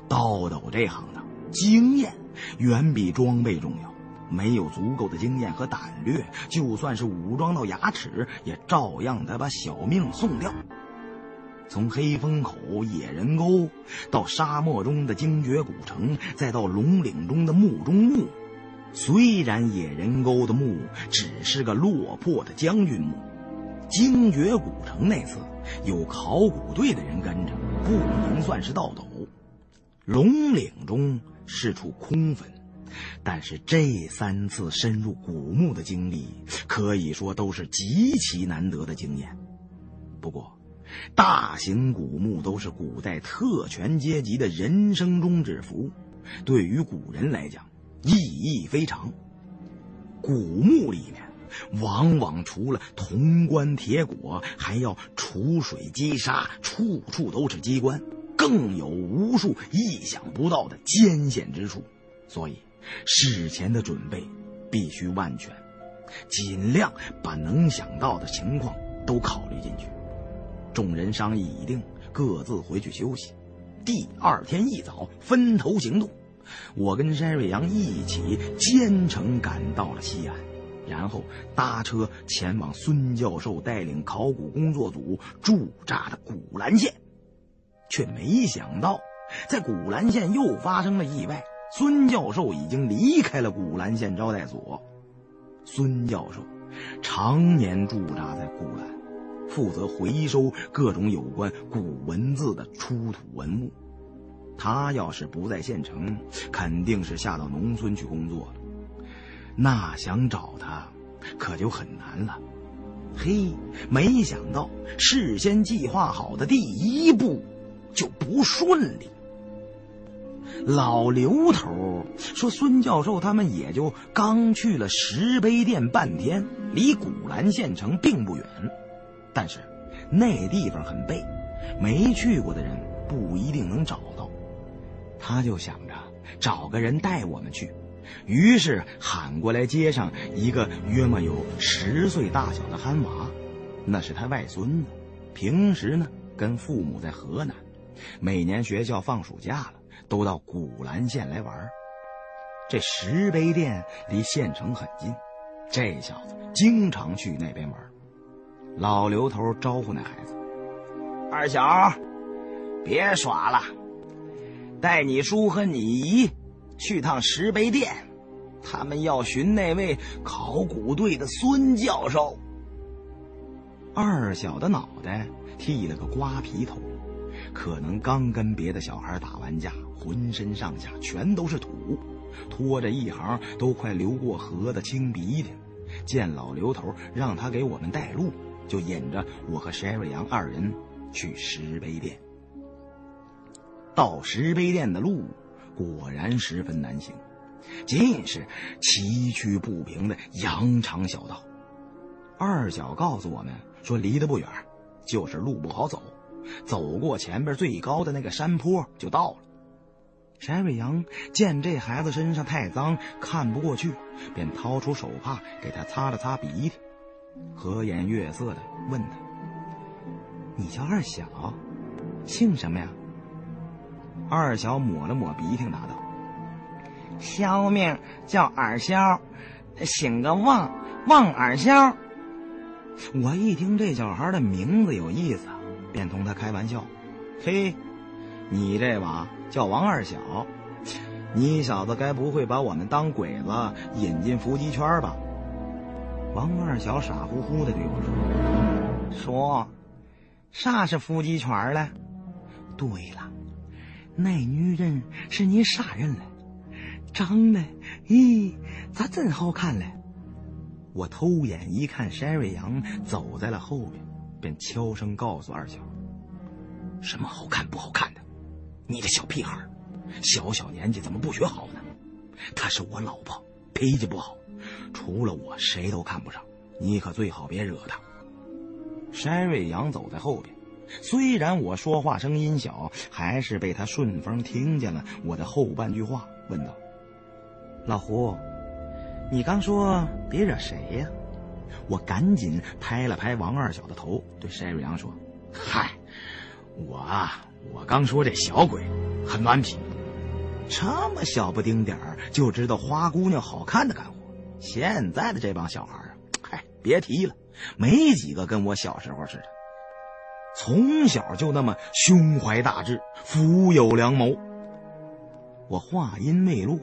A: 刀斗这行当，经验远比装备重要。没有足够的经验和胆略，就算是武装到牙齿，也照样得把小命送掉。从黑风口野人沟，到沙漠中的精绝古城，再到龙岭中的墓中墓，虽然野人沟的墓只是个落魄的将军墓，精绝古城那次有考古队的人跟着。不能算是盗斗，龙岭中是处空坟，但是这三次深入古墓的经历，可以说都是极其难得的经验。不过，大型古墓都是古代特权阶级的人生中止符，对于古人来讲意义非常。古墓里面。往往除了铜棺铁椁，还要储水积沙，处处都是机关，更有无数意想不到的艰险之处。所以，事前的准备必须万全，尽量把能想到的情况都考虑进去。众人商议已定，各自回去休息。第二天一早，分头行动。我跟山瑞阳一起兼程赶到了西安。然后搭车前往孙教授带领考古工作组驻扎的古兰县，却没想到，在古兰县又发生了意外。孙教授已经离开了古兰县招待所。孙教授常年驻扎在古兰，负责回收各种有关古文字的出土文物。他要是不在县城，肯定是下到农村去工作了。那想找他，可就很难了。嘿，没想到事先计划好的第一步就不顺利。老刘头说：“孙教授他们也就刚去了石碑店半天，离古兰县城并不远，但是那地方很背，没去过的人不一定能找到。他就想着找个人带我们去。”于是喊过来街上一个约莫有十岁大小的憨娃，那是他外孙子。平时呢跟父母在河南，每年学校放暑假了，都到古兰县来玩。这石碑店离县城很近，这小子经常去那边玩。老刘头招呼那孩子：“二小，别耍了，带你叔和你姨。”去趟石碑店，他们要寻那位考古队的孙教授。二小的脑袋剃了个瓜皮头，可能刚跟别的小孩打完架，浑身上下全都是土，拖着一行都快流过河的青鼻涕。见老刘头让他给我们带路，就引着我和沈瑞阳二人去石碑店。到石碑店的路。果然十分难行，尽是崎岖不平的羊肠小道。二小告诉我们说，离得不远，就是路不好走，走过前边最高的那个山坡就到了。柴瑞阳见这孩子身上太脏，看不过去，便掏出手帕给他擦了擦鼻涕，和颜悦色的问他：“你叫二小，姓什么呀？”二小抹了抹鼻涕，答道：“小名叫二小，姓个旺，旺二小。”我一听这小孩的名字有意思，便同他开玩笑：“嘿，你这娃叫王二小，你小子该不会把我们当鬼子引进伏击圈吧？”王二小傻乎乎的对我说：“说，啥是伏击圈了？对了，那女人是你杀人了，长得，咦，咋真好看嘞？”我偷眼一看，山瑞阳走在了后边，便悄声告诉二小：“什么好看不好看的？你个小屁孩，小小年纪怎么不学好呢？她是我老婆，脾气不好，除了我谁都看不上，你可最好别惹她。”山瑞阳走在后边，虽然我说话声音小，还是被他顺风听见了我的后半句话，问道：“老胡。”你刚说别惹谁呀？我赶紧拍了拍王二小的头，对山瑞阳说：“嗨，我啊，我刚说这小鬼很顽皮，这么小不丁点儿就知道花姑娘好看的干活。现在的这帮小孩啊，嗨，别提了，没几个跟我小时候似的。从小就那么胸怀大志，富有良谋。”我话音未落。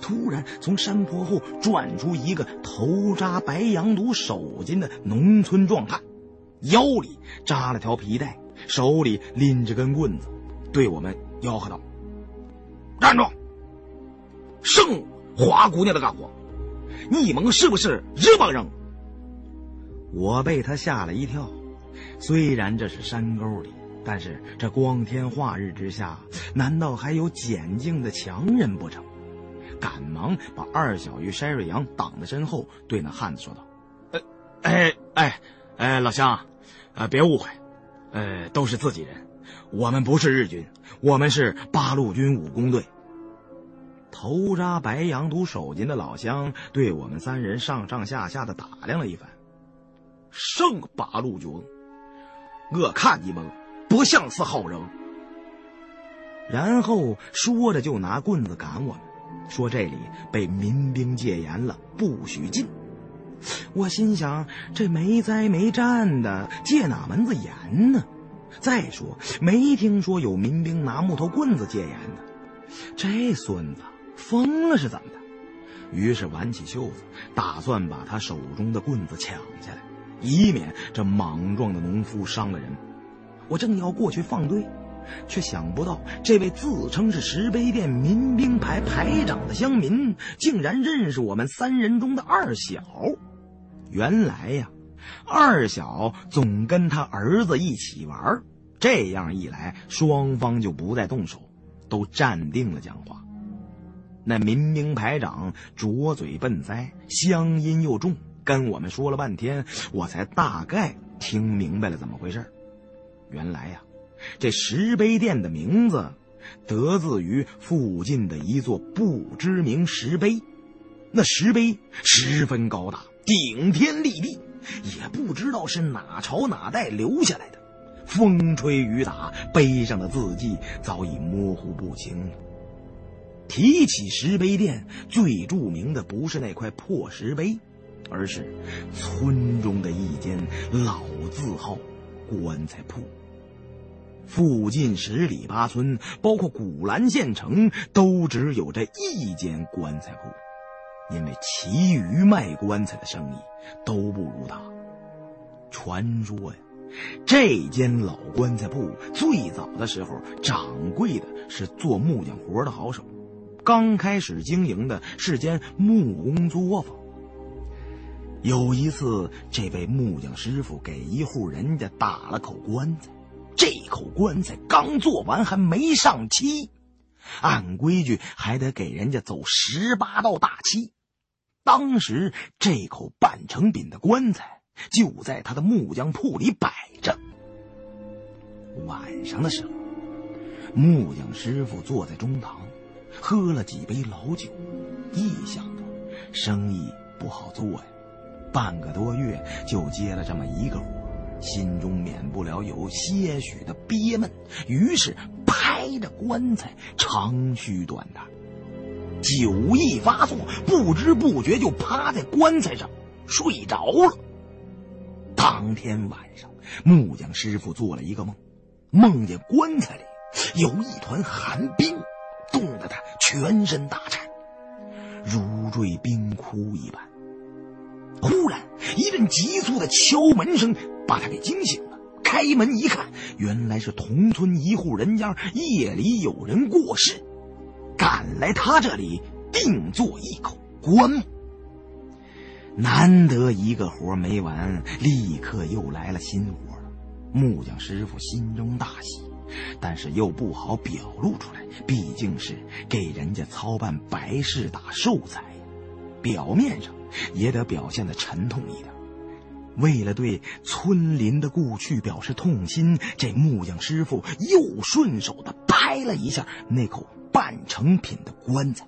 A: 突然，从山坡后转出一个头扎白羊肚手巾的农村壮汉，腰里扎了条皮带，手里拎着根棍子，对我们吆喝道：“站住！盛华姑娘的干活，你们是不是日帮人？”我被他吓了一跳。虽然这是山沟里，但是这光天化日之下，难道还有简静的强人不成？赶忙把二小与筛瑞阳挡在身后，对那汉子说道：“呃，哎哎哎，老乡，呃，别误会，呃，都是自己人，我们不是日军，我们是八路军武工队。”头扎白羊肚手巾的老乡对我们三人上上下下的打量了一番，剩八路军，我看你们不像是好人。然后说着就拿棍子赶我们。说这里被民兵戒严了，不许进。我心想，这没灾没战的，戒哪门子严呢？再说，没听说有民兵拿木头棍子戒严的。这孙子疯了是怎么的？于是挽起袖子，打算把他手中的棍子抢下来，以免这莽撞的农夫伤了人。我正要过去放队。却想不到，这位自称是石碑店民兵排排长的乡民，竟然认识我们三人中的二小。原来呀，二小总跟他儿子一起玩，这样一来，双方就不再动手，都站定了讲话。那民兵排长拙嘴笨腮，乡音又重，跟我们说了半天，我才大概听明白了怎么回事。原来呀。这石碑店的名字，得自于附近的一座不知名石碑。那石碑十分高大，顶天立地，也不知道是哪朝哪代留下来的。风吹雨打，碑上的字迹早已模糊不清了。提起石碑店，最著名的不是那块破石碑，而是村中的一间老字号棺材铺。附近十里八村，包括古兰县城，都只有这一间棺材铺，因为其余卖棺材的生意都不如他。传说呀，这间老棺材铺最早的时候，掌柜的是做木匠活的好手，刚开始经营的是间木工作坊。有一次，这位木匠师傅给一户人家打了口棺材。这口棺材刚做完，还没上漆，按规矩还得给人家走十八道大漆。当时这口半成品的棺材就在他的木匠铺里摆着。晚上的时候，木匠师傅坐在中堂，喝了几杯老酒，一想到生意不好做呀，半个多月就接了这么一个活。心中免不了有些许的憋闷，于是拍着棺材长吁短叹，酒意发作，不知不觉就趴在棺材上睡着了。当天晚上，木匠师傅做了一个梦，梦见棺材里有一团寒冰，冻得他全身打颤，如坠冰窟一般。忽然，一阵急促的敲门声把他给惊醒了。开门一看，原来是同村一户人家夜里有人过世，赶来他这里定做一口棺木。难得一个活没完，立刻又来了新活了。木匠师傅心中大喜，但是又不好表露出来，毕竟是给人家操办白事打寿材，表面上也得表现的沉痛一点。为了对村邻的故去表示痛心，这木匠师傅又顺手的拍了一下那口半成品的棺材，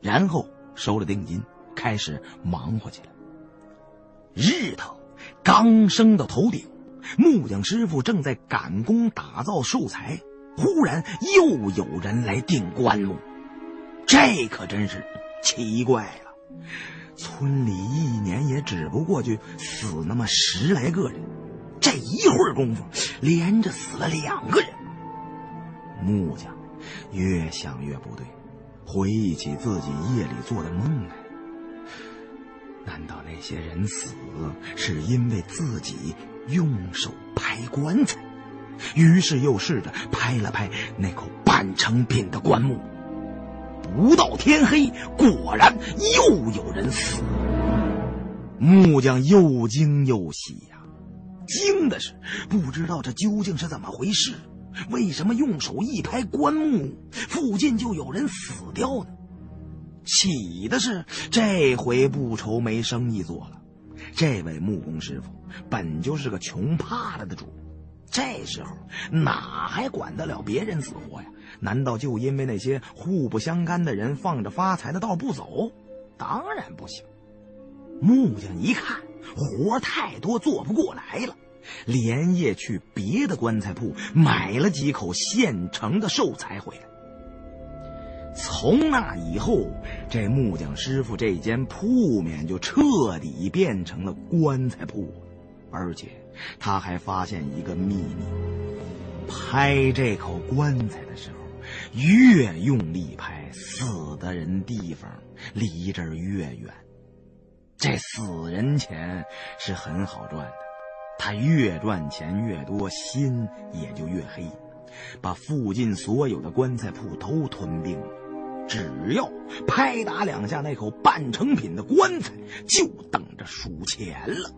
A: 然后收了定金，开始忙活起来。日头刚升到头顶，木匠师傅正在赶工打造寿材，忽然又有人来订棺木，这可真是奇怪了。村里一年也只不过就死那么十来个人，这一会儿功夫连着死了两个人。木匠越想越不对，回忆起自己夜里做的梦来。难道那些人死是因为自己用手拍棺材？于是又试着拍了拍那口半成品的棺木。不到天黑，果然又有人死。木匠又惊又喜呀，惊的是不知道这究竟是怎么回事，为什么用手一拍棺木，附近就有人死掉呢？喜的是这回不愁没生意做了。这位木工师傅本就是个穷怕了的主，这时候哪还管得了别人死活呀？难道就因为那些互不相干的人放着发财的道不走？当然不行。木匠一看活太多，做不过来了，连夜去别的棺材铺买了几口现成的寿材回来。从那以后，这木匠师傅这间铺面就彻底变成了棺材铺，而且他还发现一个秘密：拍这口棺材的时候，越用力拍，死的人地方离这儿越远。这死人钱是很好赚的，他越赚钱越多，心也就越黑，把附近所有的棺材铺都吞并了。只要拍打两下那口半成品的棺材，就等着数钱了。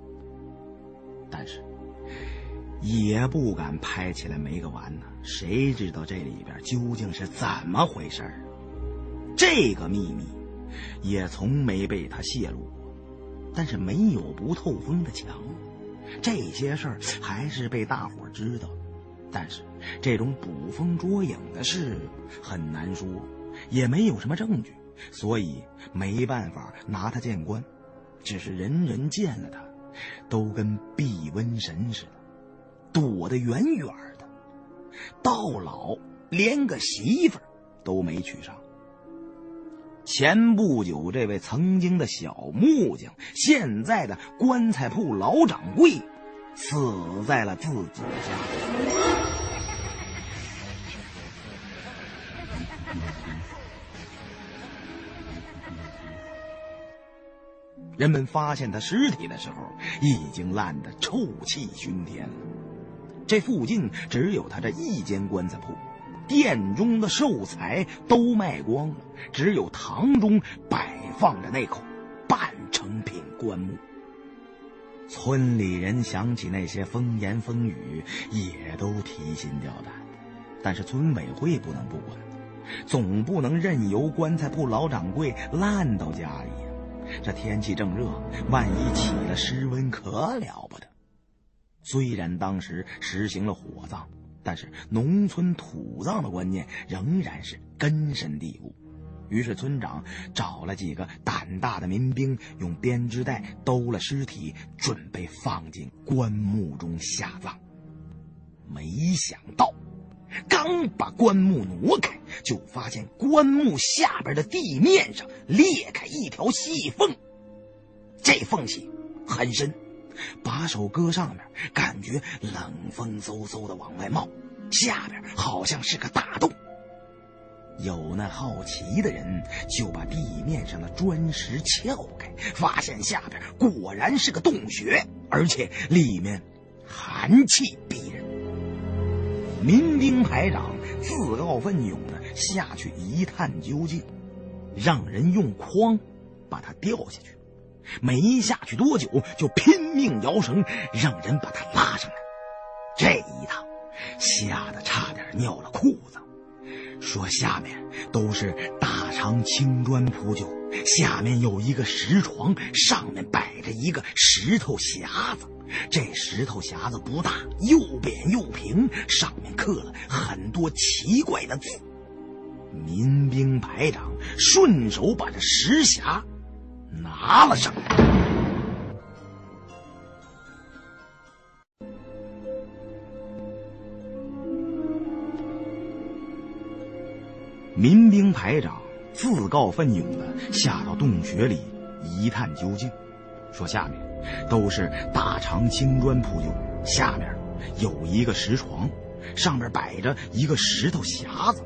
A: 但是也不敢拍起来没个完呢。谁知道这里边究竟是怎么回事这个秘密也从没被他泄露过。但是没有不透风的墙，这些事儿还是被大伙知道。但是这种捕风捉影的事很难说。也没有什么证据，所以没办法拿他见官。只是人人见了他，都跟避瘟神似的，躲得远远的。到老连个媳妇儿都没娶上。前不久，这位曾经的小木匠，现在的棺材铺老掌柜，死在了自己的家。人们发现他尸体的时候，已经烂得臭气熏天了。这附近只有他这一间棺材铺，店中的寿材都卖光了，只有堂中摆放着那口半成品棺木。村里人想起那些风言风语，也都提心吊胆。但是村委会不能不管，总不能任由棺材铺老掌柜烂到家里。这天气正热，万一起了湿温，可了不得。虽然当时实行了火葬，但是农村土葬的观念仍然是根深蒂固。于是村长找了几个胆大的民兵，用编织袋兜了尸体，准备放进棺木中下葬。没想到。刚把棺木挪开，就发现棺木下边的地面上裂开一条细缝，这缝隙很深，把手搁上面，感觉冷风嗖嗖的往外冒，下边好像是个大洞。有那好奇的人就把地面上的砖石撬开，发现下边果然是个洞穴，而且里面寒气逼人。民兵排长自告奋勇的下去一探究竟，让人用筐把它吊下去。没下去多久，就拼命摇绳，让人把他拉上来。这一趟吓得差点尿了裤子。说下面都是大长青砖铺就，下面有一个石床，上面摆着一个石头匣子。这石头匣子不大，又扁又平，上面刻了很多奇怪的字。民兵排长顺手把这石匣拿了上来。民兵排长自告奋勇的下到洞穴里一探究竟，说下面都是大长青砖铺就，下面有一个石床，上面摆着一个石头匣子。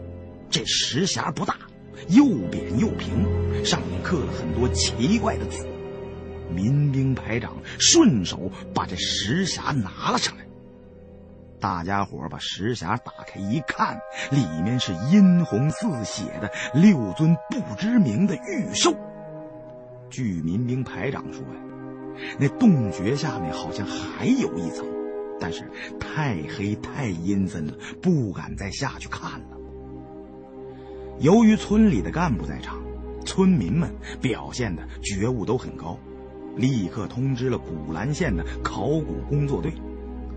A: 这石匣不大，又扁又平，上面刻了很多奇怪的字。民兵排长顺手把这石匣拿了上来。大家伙把石匣打开一看，里面是殷红似血的六尊不知名的玉兽。据民兵排长说呀，那洞穴下面好像还有一层，但是太黑太阴森了，不敢再下去看了。由于村里的干部在场，村民们表现的觉悟都很高，立刻通知了古兰县的考古工作队，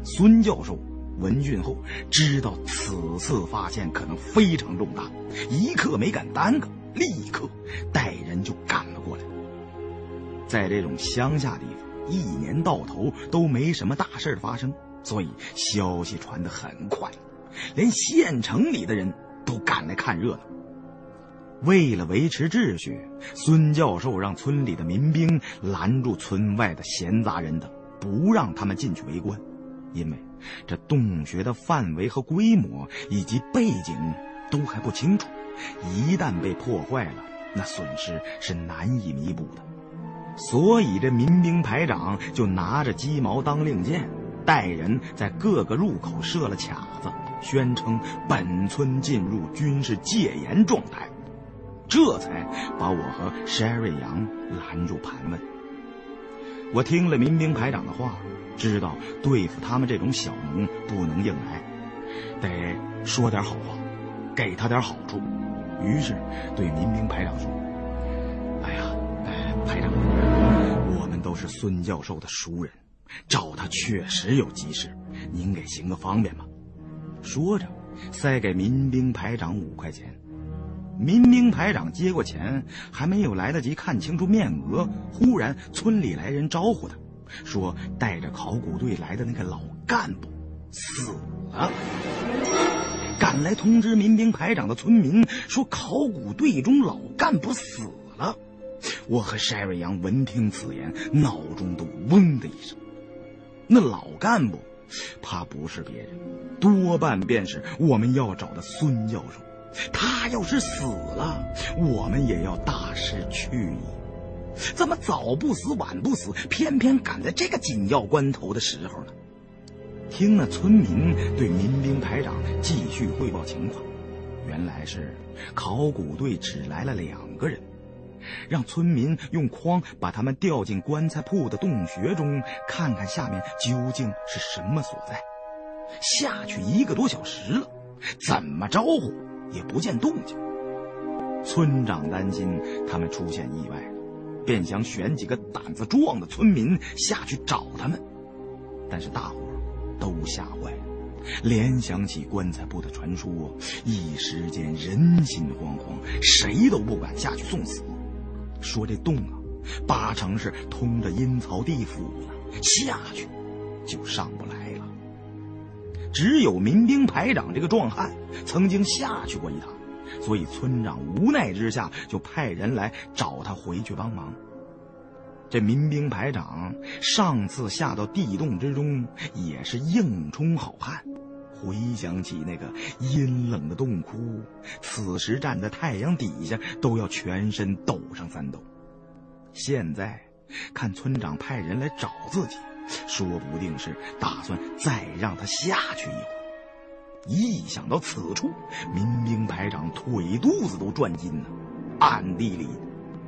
A: 孙教授。闻讯后，知道此次发现可能非常重大，一刻没敢耽搁，立刻带人就赶了过来。在这种乡下地方，一年到头都没什么大事发生，所以消息传得很快，连县城里的人都赶来看热闹。为了维持秩序，孙教授让村里的民兵拦住村外的闲杂人等，不让他们进去围观，因为。这洞穴的范围和规模以及背景都还不清楚，一旦被破坏了，那损失是难以弥补的。所以这民兵排长就拿着鸡毛当令箭，带人在各个入口设了卡子，宣称本村进入军事戒严状态，这才把我和 Sherry 杨拦住盘问。我听了民兵排长的话。知道对付他们这种小农不能硬来，得说点好话，给他点好处。于是对民兵排长说：“哎呀，排长，我们都是孙教授的熟人，找他确实有急事，您给行个方便吧。”说着，塞给民兵排长五块钱。民兵排长接过钱，还没有来得及看清楚面额，忽然村里来人招呼他。说带着考古队来的那个老干部死了，赶来通知民兵排长的村民说考古队中老干部死了。我和塞瑞阳闻听此言，脑中都嗡的一声。那老干部，怕不是别人，多半便是我们要找的孙教授。他要是死了，我们也要大失去意。怎么早不死晚不死，偏偏赶在这个紧要关头的时候呢？听那村民对民兵排长继续汇报情况，原来是考古队只来了两个人，让村民用筐把他们吊进棺材铺的洞穴中，看看下面究竟是什么所在。下去一个多小时了，怎么招呼也不见动静。村长担心他们出现意外。便想选几个胆子壮的村民下去找他们，但是大伙都吓坏了，联想起棺材铺的传说，一时间人心惶惶，谁都不敢下去送死。说这洞啊，八成是通着阴曹地府呢，下去就上不来。只有民兵排长这个壮汉曾经下去过一趟。所以村长无奈之下，就派人来找他回去帮忙。这民兵排长上次下到地洞之中，也是硬冲好汉，回想起那个阴冷的洞窟，此时站在太阳底下都要全身抖上三抖。现在看村长派人来找自己，说不定是打算再让他下去一回。一想到此处，民兵排长腿肚子都转筋了，暗地里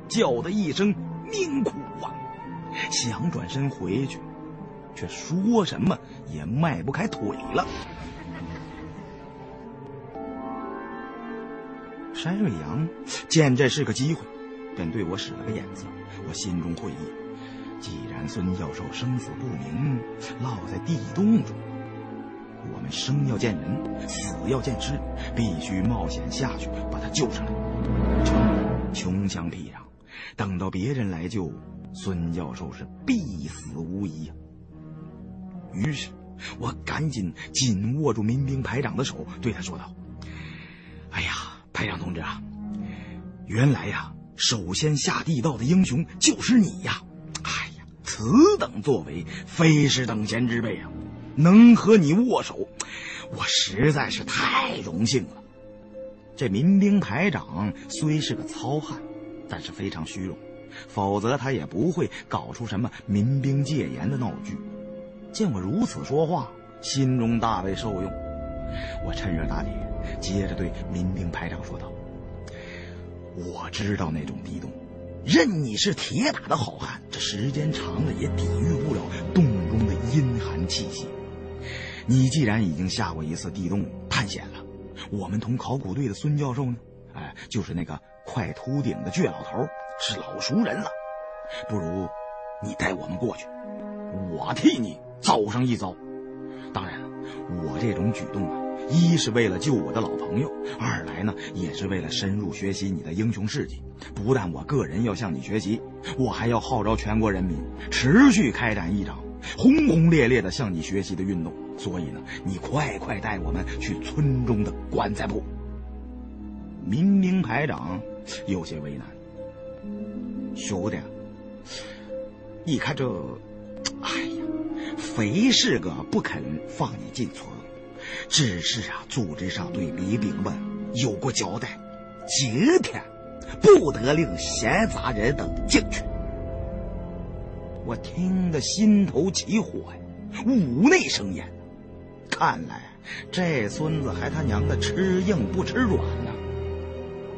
A: 叫的一声命苦啊！想转身回去，却说什么也迈不开腿了。山瑞阳见这是个机会，便对我使了个眼色。我心中会意，孙教授生死不明，落在地洞中。我们生要见人，死要见尸，必须冒险下去把他救上来。穷乡僻壤，等到别人来救，孙教授是必死无疑呀。于是，我赶紧紧握住民兵排长的手，对他说道：“哎呀，排长同志啊，原来呀，首先下地道的英雄就是你呀！哎，此等作为，非是等闲之辈啊！”能和你握手，我实在是太荣幸了。这民兵排长虽是个糙汉，但是非常虚荣，否则他也不会搞出什么民兵戒严的闹剧。见我如此说话，心中大为受用。我趁热打铁，接着对民兵排长说道：“我知道那种地洞，任你是铁打的好汉，这时间长了也抵御不了洞中的阴寒气息。”你既然已经下过一次地洞探险了，我们同考古队的孙教授呢，哎，就是那个快秃顶的倔老头，是老熟人了。不如你带我们过去，我替你走上一遭。当然，我这种举动啊，一是为了救我的老朋友，二来呢，也是为了深入学习你的英雄事迹。不但我个人要向你学习，我还要号召全国人民持续开展一场轰轰烈烈的向你学习的运动。所以呢，你快快带我们去村中的棺材铺。民兵排长有些为难，兄弟，你看这，哎呀，肥是个不肯放你进村，只是啊，组织上对李兵们有过交代，今天不得令闲杂人等进去。我听得心头起火呀，五内生烟。看来这孙子还他娘的吃硬不吃软呢！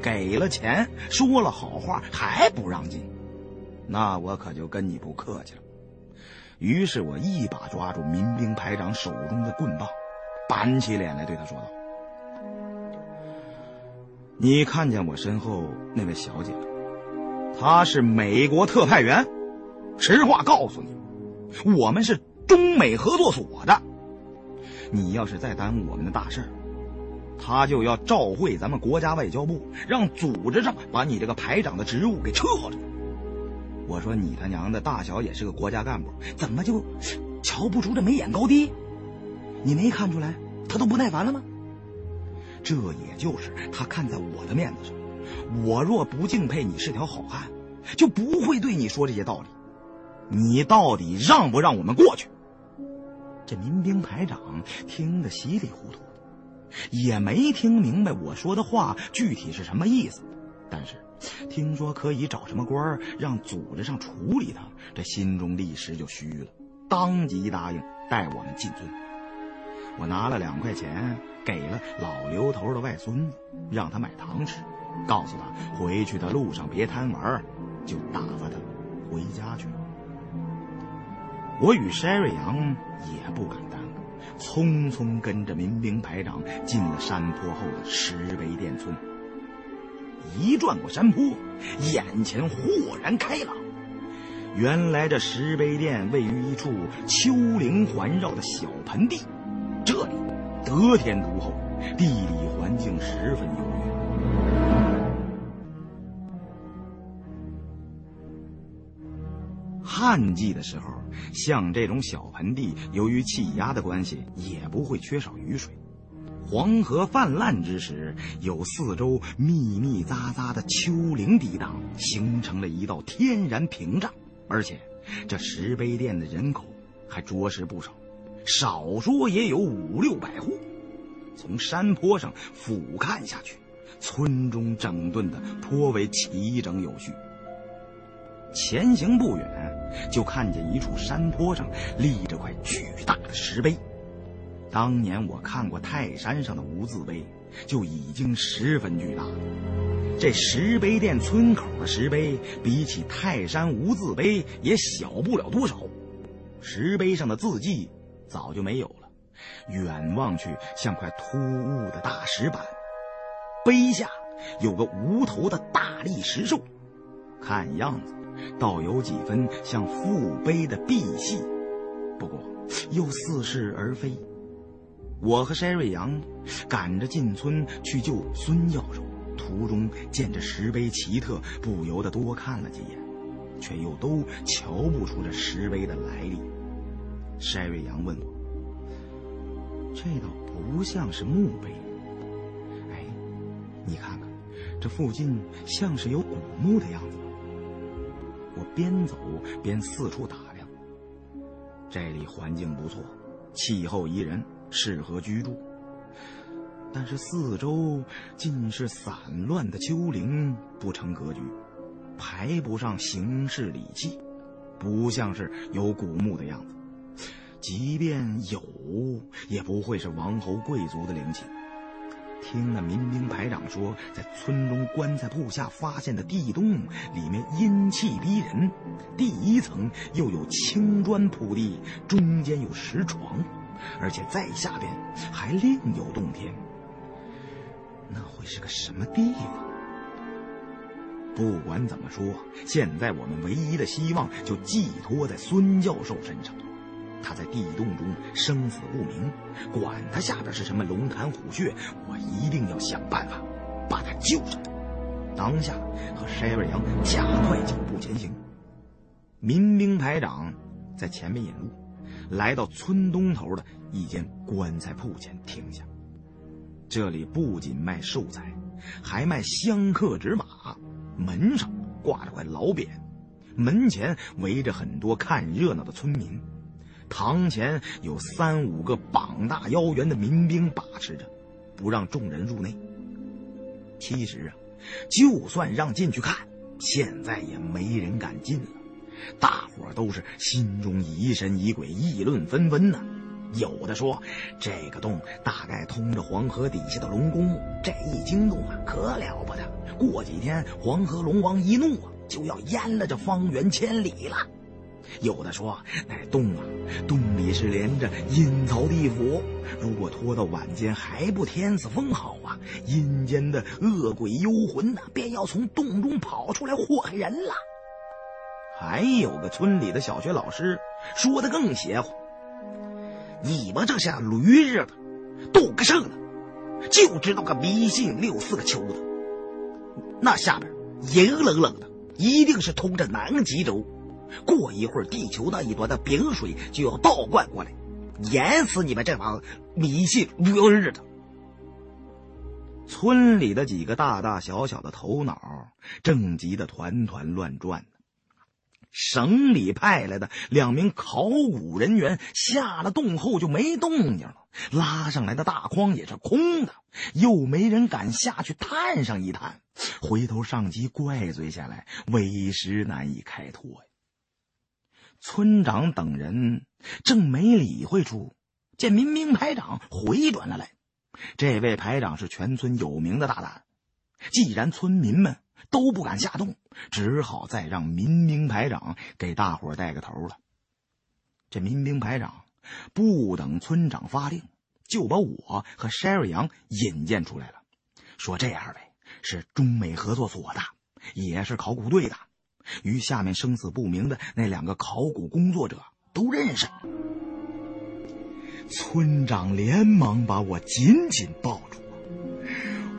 A: 给了钱，说了好话，还不让进，那我可就跟你不客气了。于是我一把抓住民兵排长手中的棍棒，板起脸来对他说道：“你看见我身后那位小姐了？她是美国特派员。实话告诉你，我们是中美合作所的。”你要是再耽误我们的大事儿，他就要召会咱们国家外交部，让组织上把你这个排长的职务给撤了。我说你他娘的大小也是个国家干部，怎么就瞧不出这眉眼高低？你没看出来他都不耐烦了吗？这也就是他看在我的面子上，我若不敬佩你是条好汉，就不会对你说这些道理。你到底让不让我们过去？这民兵排长听得稀里糊涂的，也没听明白我说的话具体是什么意思。但是听说可以找什么官儿让组织上处理他，这心中立时就虚了，当即答应带我们进村。我拿了两块钱给了老刘头的外孙子，让他买糖吃，告诉他回去的路上别贪玩，就打发他回家去了。我与山瑞阳也不敢耽搁，匆匆跟着民兵排长进了山坡后的石碑店村。一转过山坡，眼前豁然开朗。原来这石碑店位于一处丘陵环绕的小盆地，这里得天独厚，地理环境十分优越。旱季的时候，像这种小盆地，由于气压的关系，也不会缺少雨水。黄河泛滥之时，有四周密密匝匝的丘陵抵挡，形成了一道天然屏障。而且，这石碑店的人口还着实不少，少说也有五六百户。从山坡上俯瞰下去，村中整顿的颇为齐整有序。前行不远，就看见一处山坡上立着块巨大的石碑。当年我看过泰山上的无字碑，就已经十分巨大了。这石碑店村口的石碑，比起泰山无字碑也小不了多少。石碑上的字迹早就没有了，远望去像块突兀的大石板。碑下有个无头的大力石兽，看样子倒有几分像父碑的碧玺，不过又似是而非。我和山瑞阳赶着进村去救孙教授，途中见这石碑奇特，不由得多看了几眼，却又都瞧不出这石碑的来历。山瑞阳问我：“这倒不像是墓碑，哎，你看看，这附近像是有古墓的样子。”我边走边四处打量，这里环境不错，气候宜人。适合居住，但是四周尽是散乱的丘陵，不成格局，排不上形式礼器，不像是有古墓的样子。即便有，也不会是王侯贵族的陵寝。听那民兵排长说，在村中棺材铺下发现的地洞里面阴气逼人，第一层又有青砖铺地，中间有石床。而且在下边还另有洞天，那会是个什么地方？不管怎么说，现在我们唯一的希望就寄托在孙教授身上。他在地洞中生死不明，管他下边是什么龙潭虎穴，我一定要想办法把他救上。当下和筛尾羊加快脚步前行，民兵排长在前面引路。来到村东头的一间棺材铺前停下。这里不仅卖寿材，还卖香客纸马。门上挂着块老匾，门前围着很多看热闹的村民。堂前有三五个膀大腰圆的民兵把持着，不让众人入内。其实啊，就算让进去看，现在也没人敢进了。大伙都是心中疑神疑鬼，议论纷纷呢。有的说，这个洞大概通着黄河底下的龙宫，这一惊动啊，可了不得。过几天黄河龙王一怒啊，就要淹了这方圆千里了。有的说，那洞啊，洞里是连着阴曹地府，如果拖到晚间还不天子封好啊，阴间的恶鬼幽魂呐，便要从洞中跑出来祸害人了。还有个村里的小学老师说的更邪乎：“你们这些驴日的，懂个什么？就知道个迷信六四个秋的。那下边阴冷冷的，一定是通着南极洲。过一会儿，地球那一端的冰水就要倒灌过来，淹死你们这帮迷信驴日的。”村里的几个大大小小的头脑正急得团团乱转呢。省里派来的两名考古人员下了洞后就没动静了，拉上来的大筐也是空的，又没人敢下去探上一探，回头上级怪罪下来，委实难以开脱呀。村长等人正没理会处，见民兵排长回转了来。这位排长是全村有名的大胆，既然村民们。都不敢下动，只好再让民兵排长给大伙带个头了。这民兵排长不等村长发令，就把我和 Sherry 杨引荐出来了，说这二位是中美合作所的，也是考古队的，与下面生死不明的那两个考古工作者都认识。村长连忙把我紧紧抱住，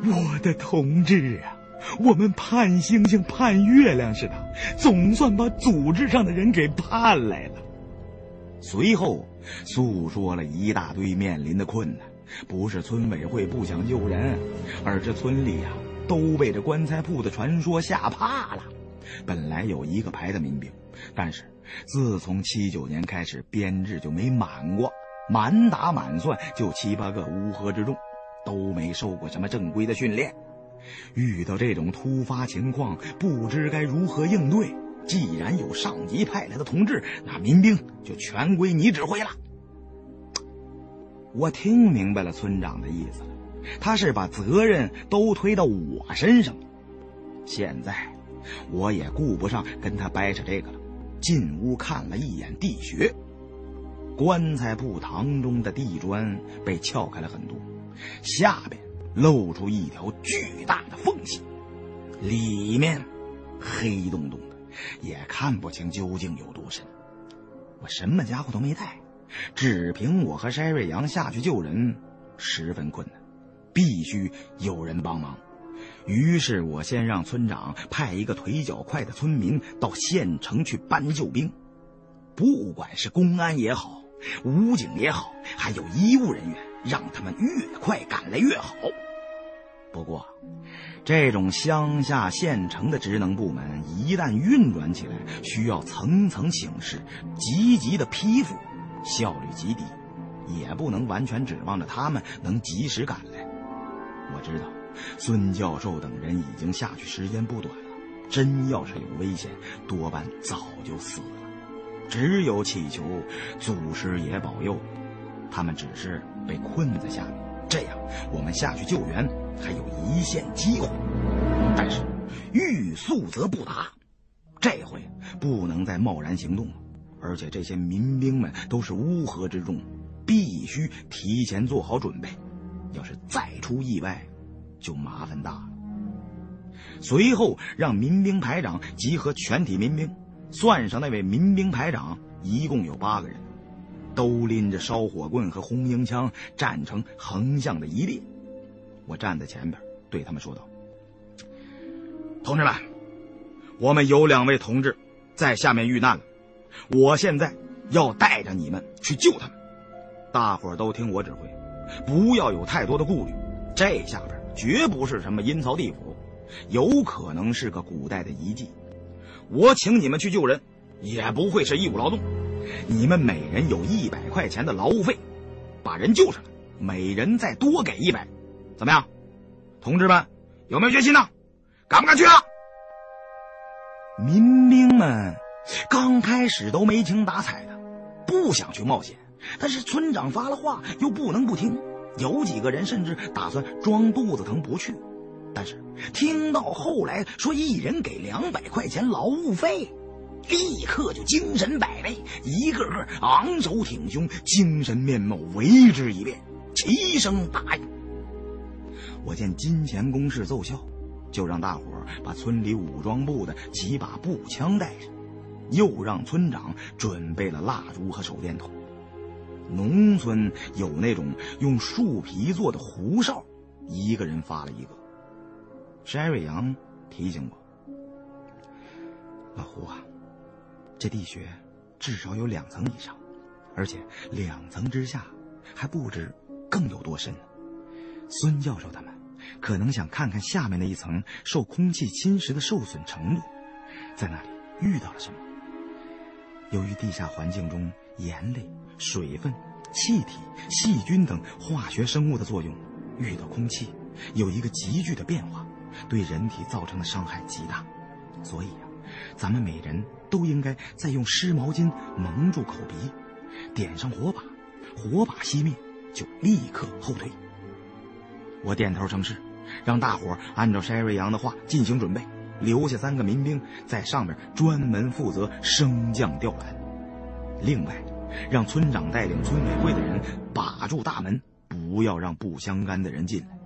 A: 我的同志啊！我们盼星星盼月亮似的，总算把组织上的人给盼来了。随后诉说了一大堆面临的困难，不是村委会不想救人，而是村里呀都被这棺材铺的传说吓怕了。本来有一个排的民兵，但是自从七九年开始编制就没满过，满打满算就七八个乌合之众。都没受过什么正规的训练，遇到这种突发情况，不知该如何应对。既然有上级派来的同志，那民兵就全归你指挥了。我听明白了村长的意思了，他是把责任都推到我身上。现在，我也顾不上跟他掰扯这个了，进屋看了一眼地穴。棺材铺堂中的地砖被撬开了很多，下边露出一条巨大的缝隙，里面黑洞洞的，也看不清究竟有多深。我什么家伙都没带，只凭我和筛瑞阳下去救人，十分困难，必须有人帮忙。于是我先让村长派一个腿脚快的村民到县城去搬救兵，不管是公安也好。武警也好，还有医务人员，让他们越快赶来越好。不过，这种乡下县城的职能部门一旦运转起来，需要层层请示，积极的批复，效率极低，也不能完全指望着他们能及时赶来。我知道，孙教授等人已经下去时间不短了，真要是有危险，多半早就死了。只有祈求祖师爷保佑，他们只是被困在下面，这样我们下去救援还有一线机会。但是欲速则不达，这回不能再贸然行动了。而且这些民兵们都是乌合之众，必须提前做好准备。要是再出意外，就麻烦大了。随后让民兵排长集合全体民兵。算上那位民兵排长，一共有八个人，都拎着烧火棍和红缨枪，站成横向的一列。我站在前边，对他们说道：“同志们，我们有两位同志在下面遇难了，我现在要带着你们去救他们。大伙都听我指挥，不要有太多的顾虑。这下边绝不是什么阴曹地府，有可能是个古代的遗迹。”我请你们去救人，也不会是义务劳动。你们每人有一百块钱的劳务费，把人救上来，每人再多给一百，怎么样？同志们，有没有决心呢？敢不敢去啊？民兵们刚开始都没精打采的，不想去冒险。但是村长发了话，又不能不听。有几个人甚至打算装肚子疼不去。但是听到后来说一人给两百块钱劳务费，立刻就精神百倍，一个个昂首挺胸，精神面貌为之一变，齐声答应。我见金钱攻势奏效，就让大伙把村里武装部的几把步枪带上，又让村长准备了蜡烛和手电筒。农村有那种用树皮做的胡哨，一个人发了一个。筛瑞阳提醒我：“老胡啊，这地穴至少有两层以上，而且两层之下还不知更有多深。孙教授他们可能想看看下面那一层受空气侵蚀的受损程度，在那里遇到了什么。由于地下环境中盐类、水分、气体、细菌等化学生物的作用，遇到空气有一个急剧的变化。”对人体造成的伤害极大，所以啊，咱们每人都应该再用湿毛巾蒙住口鼻，点上火把，火把熄灭就立刻后退。我点头称是，让大伙按照筛瑞阳的话进行准备，留下三个民兵在上面专门负责升降吊篮，另外让村长带领村委会的人把住大门，不要让不相干的人进来。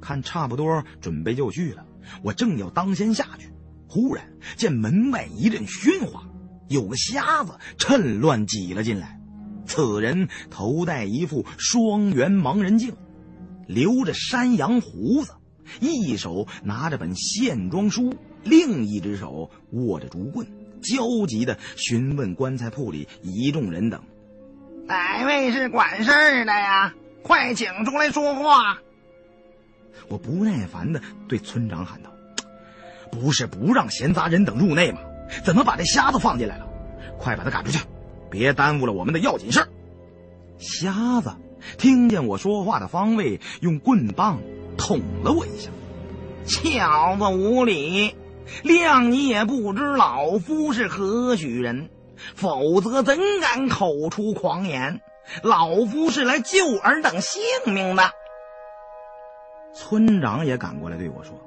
A: 看差不多准备就绪了，我正要当先下去，忽然见门外一阵喧哗，有个瞎子趁乱挤了进来。此人头戴一副双圆盲人镜，留着山羊胡子，一手拿着本线装书，另一只手握着竹棍，焦急地询问棺材铺里一众人等：“
C: 哪位是管事儿的呀？快请出来说话！”
A: 我不耐烦的对村长喊道：“不是不让闲杂人等入内吗？怎么把这瞎子放进来了？快把他赶出去，别耽误了我们的要紧事。”瞎子听见我说话的方位，用棍棒捅了我一下。
C: 小子无礼，谅你也不知老夫是何许人，否则怎敢口出狂言？老夫是来救尔等性命的。
A: 村长也赶过来对我说：“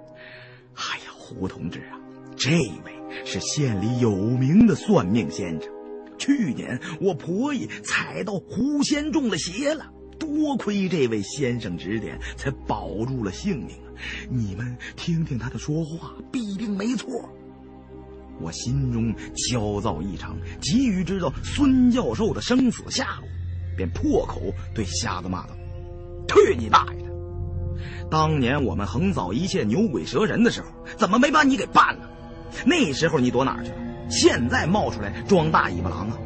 A: 哎呀，胡同志啊，这位是县里有名的算命先生。去年我婆姨踩到狐仙中了邪了，多亏这位先生指点，才保住了性命。你们听听他的说话，必定没错。”我心中焦躁异常，急于知道孙教授的生死下落，便破口对瞎子骂道：“去你大爷的！当年我们横扫一切牛鬼蛇神的时候，怎么没把你给办了？那时候你躲哪儿去了？现在冒出来装大尾巴狼啊！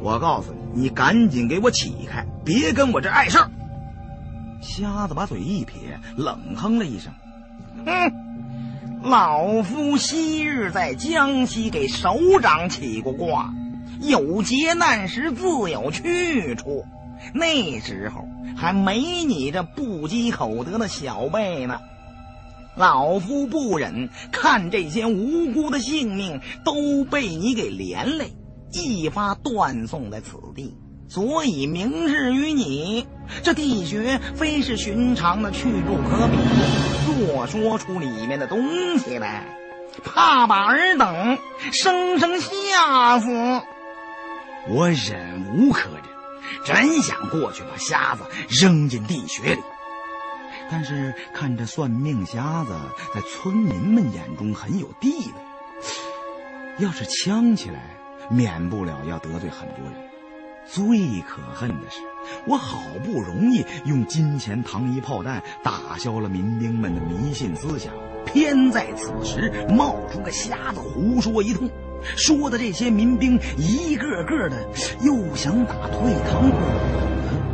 A: 我告诉你，你赶紧给我起开，别跟我这碍事儿！”瞎子把嘴一撇，冷哼了一声：“
C: 哼。”老夫昔日在江西给首长起过卦，有劫难时自有去处。那时候还没你这不积口德的小辈呢。老夫不忍看这些无辜的性命都被你给连累，一发断送在此地。所以明日于你，这地穴非是寻常的去处可比。若说出里面的东西来，怕把尔等生生吓死。
A: 我忍无可忍，真想过去把瞎子扔进地穴里。但是看这算命瞎子在村民们眼中很有地位，要是呛起来，免不了要得罪很多人。最可恨的是，我好不容易用金钱糖衣炮弹打消了民兵们的迷信思想，偏在此时冒出个瞎子胡说一通，说的这些民兵一个个的又想打退堂鼓了，